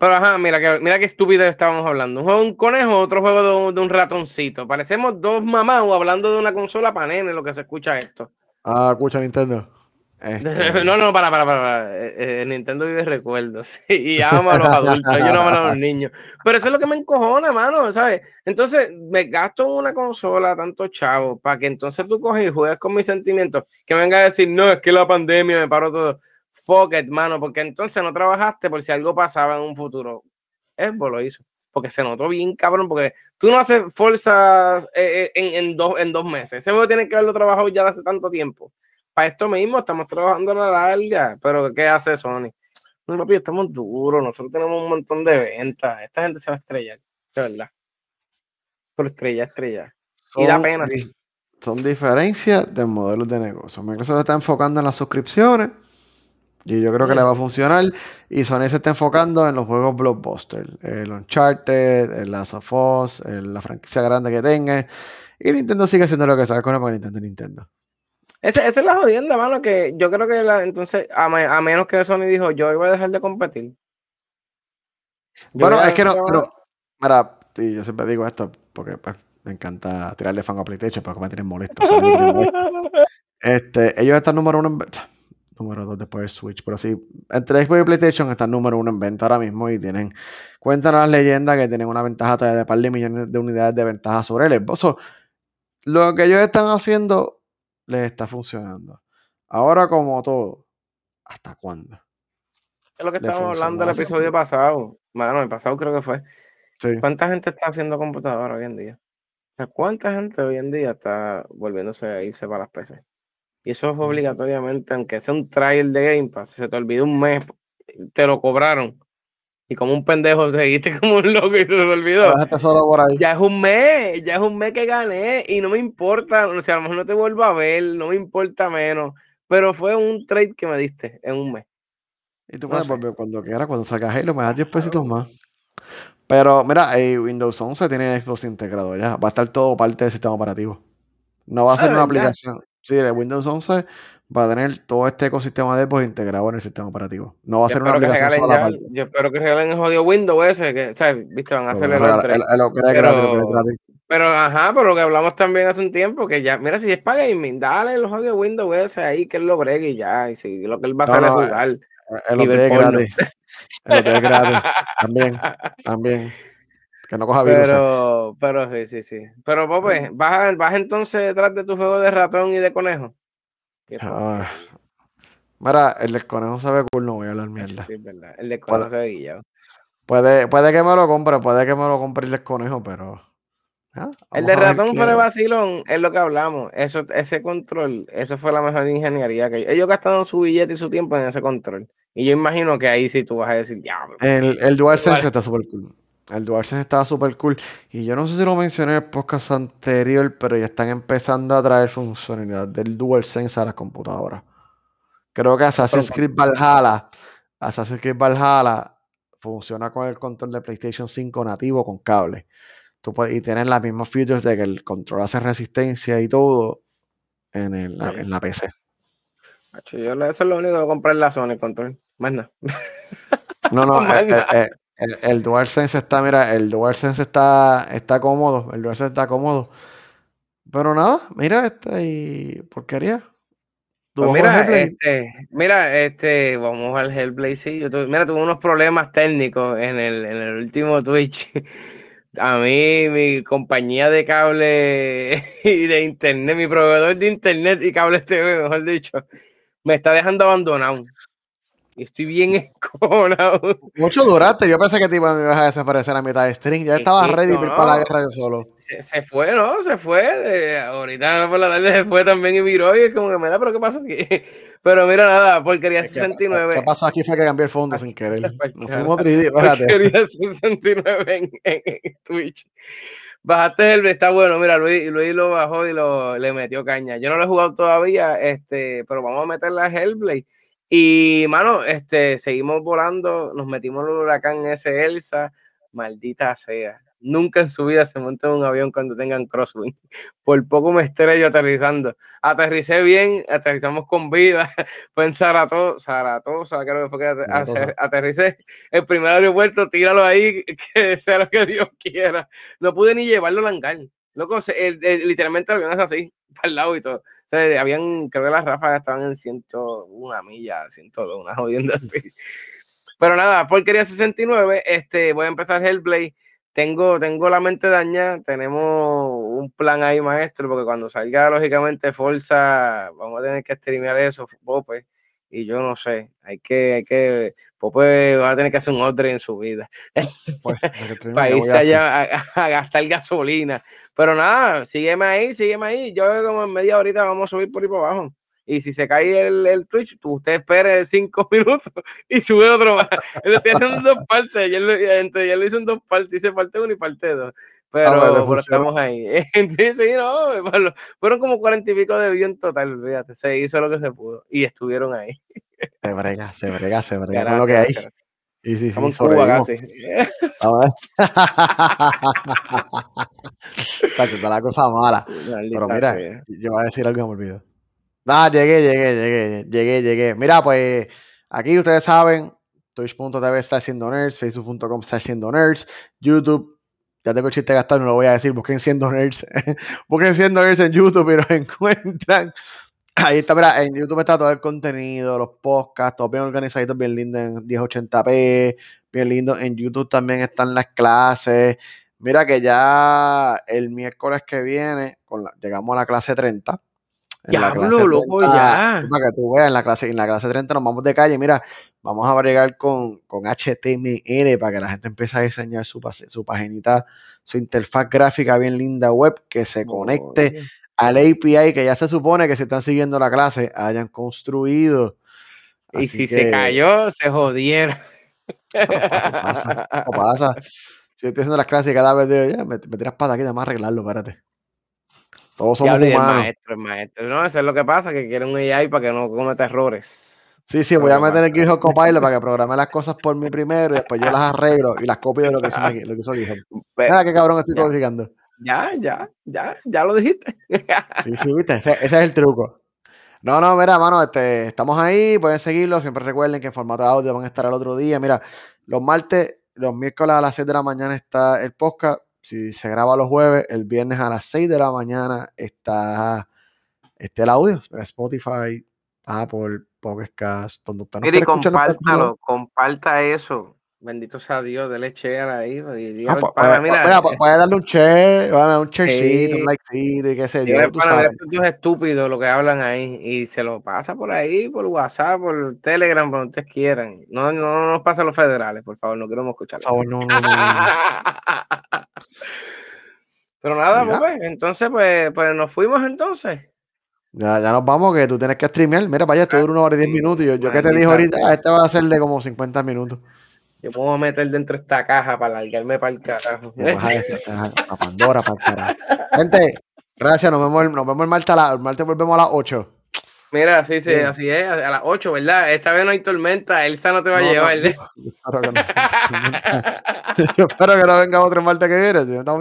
Speaker 2: Pero ajá, mira que, mira qué estúpido estábamos hablando. Un juego de un conejo, otro juego de un, ratoncito. Parecemos dos mamás hablando de una consola para nene, lo que se escucha esto.
Speaker 1: Ah, escucha Nintendo.
Speaker 2: Este. No, no, para, para, para. Eh, eh, Nintendo vive recuerdos. Y ama a los adultos, yo no amo a los niños. Pero eso es lo que me encojona, mano, ¿sabes? Entonces, me gasto en una consola tanto chavo para que entonces tú coges y juegues con mis sentimientos. Que venga a decir, no, es que la pandemia me paró todo fuck it, mano, porque entonces no trabajaste por si algo pasaba en un futuro. Xbox lo hizo, porque se notó bien cabrón, porque tú no haces fuerzas eh, eh, en, en, dos, en dos meses. Ese juego tiene que haberlo trabajado ya hace tanto tiempo. Para esto mismo estamos trabajando a la larga, pero ¿qué hace Sony? No, papi, estamos duros, nosotros tenemos un montón de ventas. Esta gente se va a estrellar, de verdad. Por estrella, estrella. y da pena.
Speaker 1: Son diferencias de modelos de negocio. Microsoft está enfocando en las suscripciones y yo creo que le va a funcionar. Y Sony se está enfocando en los juegos blockbuster. El Uncharted, el Last of Us, la franquicia grande que tenga. Y Nintendo sigue haciendo lo que sabe con el Nintendo Nintendo.
Speaker 2: Esa, es la jodienda, mano, que yo creo que la, entonces, a, menos que Sony dijo, yo iba a dejar de competir.
Speaker 1: bueno, es que no, pero, mira, yo siempre digo esto porque pues, me encanta tirarle fan a PlayStation, pero que me tienen molesto. este, ellos están número uno en número 2 después del Switch. Pero sí, entre Xbox y PlayStation están número uno en venta ahora mismo y tienen, cuentan las leyendas que tienen una ventaja todavía de par de millones de unidades de ventaja sobre el Xbox. lo que ellos están haciendo les está funcionando. Ahora, como todo, ¿hasta cuándo?
Speaker 2: Es lo que estábamos hablando el episodio pasado. Bueno, el pasado creo que fue. ¿Cuánta gente está haciendo computadora hoy en día? ¿Cuánta gente hoy en día está volviéndose a irse para las PC? Y eso es obligatoriamente, aunque sea un trial de Game Pass, se te olvidó un mes, te lo cobraron. Y como un pendejo seguiste como un loco y se te olvidó. Ya es un mes, ya es un mes que gané y no me importa, o sea, a lo mejor no te vuelvo a ver, no me importa menos, pero fue un trade que me diste en un mes.
Speaker 1: Y tú puedes volver cuando quieras, cuando sacas Halo, me das 10 pesitos más. Pero mira, eh, Windows 11 tiene Xbox integrado ya, va a estar todo parte del sistema operativo. No va a ser ah, una aplicación. Sí, de Windows 11 va a tener todo este ecosistema de Xbox integrado en el sistema operativo. No va a ser una aplicación sola.
Speaker 2: yo espero que regalen el jodido Windows ese, que, ¿sabes? Viste, van a hacerle el, pero, ajá, pero lo que hablamos también hace un tiempo, que ya, mira, si es para gaming, dale el jodido Windows ese ahí, que él lo bregue y ya, y si lo que él va a hacer es jugar.
Speaker 1: Él lo tiene gratis. Él lo tiene gratis. También, también. Que no coja
Speaker 2: virus. Pero, pero sí, sí, sí. Pero, Pope, ¿vas, ¿vas entonces detrás de tu juego de ratón y de conejo?
Speaker 1: Ah, mira, el del conejo sabe cool, no voy a hablar mierda.
Speaker 2: Sí, es verdad. El del conejo sabe guillado.
Speaker 1: Puede, puede que me lo compre, puede que me lo compre el del conejo, pero.
Speaker 2: el de ratón fue de vacilón, es lo que hablamos. Eso, ese control, eso fue la mejor ingeniería que ellos gastaron su billete y su tiempo en ese control. Y yo imagino que ahí sí tú vas a decir, ya.
Speaker 1: El, el DualSense está súper cool. El DualSense estaba súper cool. Y yo no sé si lo mencioné en el podcast anterior, pero ya están empezando a traer funcionalidad del DualSense a las computadoras. Creo que Assassin's Creed Valhalla, Assassin's Creed Valhalla funciona con el control de PlayStation 5 nativo con cable. Tú puedes, y tienes las mismas features de que el control hace resistencia y todo en, el, en la PC.
Speaker 2: Yo eso es lo único que compré en la Sony control. Más nada.
Speaker 1: No, no, El, el, DualSense está, mira, el DualSense está, está cómodo, el DualSense está cómodo. Pero nada, mira, este y porquería.
Speaker 2: Pues mira, este, mira, este, vamos al Hellblade, sí. mira, tuve unos problemas técnicos en el, en el último Twitch. A mí, mi compañía de cable y de internet, mi proveedor de internet y cable TV, mejor dicho, me está dejando abandonado. Estoy bien esconado.
Speaker 1: Mucho duraste. Yo pensé que te ibas a desaparecer a mitad de string. Ya estaba ready para la guerra yo solo.
Speaker 2: Se, fue, ¿no? Se fue. ahorita por la tarde se fue también y miró y es como que, mira, pero ¿qué pasó aquí? Pero mira, nada, porquería 69.
Speaker 1: ¿Qué pasó aquí? Fue que cambié el fondo sin querer. Nos fuimos 3D, espérate. Porquería
Speaker 2: 69 en, en, Twitch. Bajaste el, está bueno, mira, Luis, Luis lo bajó y lo, le metió caña. Yo no lo he jugado todavía, este, pero vamos a meterle a Hellblade. Y, mano, este, seguimos volando, nos metimos en el huracán ese Elsa, maldita sea nunca en su vida se monta en un avión cuando tengan crosswind. Por poco me estrello aterrizando. Aterricé bien, aterrizamos con vida. Fue en Saratoga, creo que fue que aterricé. El primer aeropuerto, tíralo ahí, que sea lo que Dios quiera. No pude ni llevarlo al hangar. Loco, literalmente el avión es así, para el lado y todo. Habían, creo que las ráfagas estaban en 101 milla, 102, una jodienda así. Pero nada, porquería 69, este, voy a empezar Hellblade tengo, tengo la mente dañada, tenemos un plan ahí, maestro, porque cuando salga, lógicamente, Forza, vamos a tener que streamear eso, Pope, y yo no sé, hay que, hay que, Pope va a tener que hacer un orden en su vida, pues, para irse allá a, gastar gasolina, pero nada, sígueme ahí, sígueme ahí, yo como en media horita vamos a subir por ahí por abajo. Y si se cae el, el Twitch, usted espere cinco minutos y sube otro más. Lo estoy haciendo en dos partes. Ya lo, lo hice en dos partes. Hice parte uno y parte dos. Pero, ah, estamos ahí. sí, no, fueron como cuarenta y pico de view en total, olvídate. Se hizo lo que se pudo. Y estuvieron ahí.
Speaker 1: Se brega, se brega, se brega con lo que hay. Y sí, sí, Cuba casi. Ver. está la cosa mala. Pero mira, yo voy a decir algo que me olvido. Ah, llegué, llegué, llegué, llegué, llegué. Mira, pues aquí ustedes saben, twitch.tv está haciendo nerds, facebook.com está haciendo nerds, YouTube, ya tengo el chiste gastado, no lo voy a decir, busquen siendo nerds, busquen siendo nerds en YouTube y los encuentran. Ahí está, mira, en YouTube está todo el contenido, los podcasts, todo bien organizaditos, bien lindo en 1080p, bien lindo. En YouTube también están las clases. Mira que ya el miércoles que viene, con llegamos a la clase 30
Speaker 2: ya, loco, ya.
Speaker 1: Para que tú veas, en la, clase, en la clase 30 nos vamos de calle. Mira, vamos a bregar con, con HTML para que la gente empiece a diseñar su, su paginita, su interfaz gráfica bien linda web que se conecte al API que ya se supone que se están siguiendo la clase, hayan construido.
Speaker 2: y si se cayó, se jodieron.
Speaker 1: pasa, pasa. Si yo estoy haciendo las clases y cada vez digo, ya, me, me tiras para aquí, además arreglarlo, espérate. Todos somos humanos.
Speaker 2: maestro, el maestro. No, eso es lo que pasa, que quieren un AI para que no cometa errores.
Speaker 1: Sí, sí, voy a meter el GitHub Copilot para que programe las cosas por mí primero y después yo las arreglo y las copio de lo que hizo, lo que hizo GitHub. Mira qué cabrón estoy codificando.
Speaker 2: Ya, ya, ya, ya lo dijiste.
Speaker 1: sí, sí, viste, ese, es el truco. No, no, mira, mano, este, estamos ahí, pueden seguirlo. Siempre recuerden que en formato de audio van a estar el otro día. Mira, los martes, los miércoles a las 6 de la mañana está el podcast si se graba los jueves, el viernes a las 6 de la mañana está, este el audio, Spotify, Apple, Podcast, donde
Speaker 2: está. Mire, compártalo, comparta eso. Bendito sea Dios, dele share ahí. Y ah,
Speaker 1: pues, para, mira, mira, eh, puede darle un share, un sharecito, un likecito y qué sé yo.
Speaker 2: Tú sabes. Mira, estúpidos lo que hablan ahí y se lo pasa por ahí, por WhatsApp, por Telegram, por donde ustedes quieran. No, no, no nos pasa a los federales, por favor, no queremos escuchar.
Speaker 1: Por favor, no, no, no.
Speaker 2: Pero nada, pues, entonces, pues, pues nos fuimos entonces.
Speaker 1: Ya, ya nos vamos, que tú tienes que streamear. Mira, vaya, esto dura una hora y diez minutos. Y yo, yo que te dije ahorita, este va a hacerle como 50 minutos.
Speaker 2: Yo puedo meter dentro de esta caja para largarme para el carajo.
Speaker 1: a Pandora, para el carajo. Gente, gracias. Nos vemos, nos vemos el martes, el martes volvemos a las 8.
Speaker 2: Mira, sí, sí, así es, a las 8, ¿verdad? Esta vez no hay tormenta, Elsa no te va a llevar. yo, espero que no, yo espero que no venga otro martes que viene, si no estamos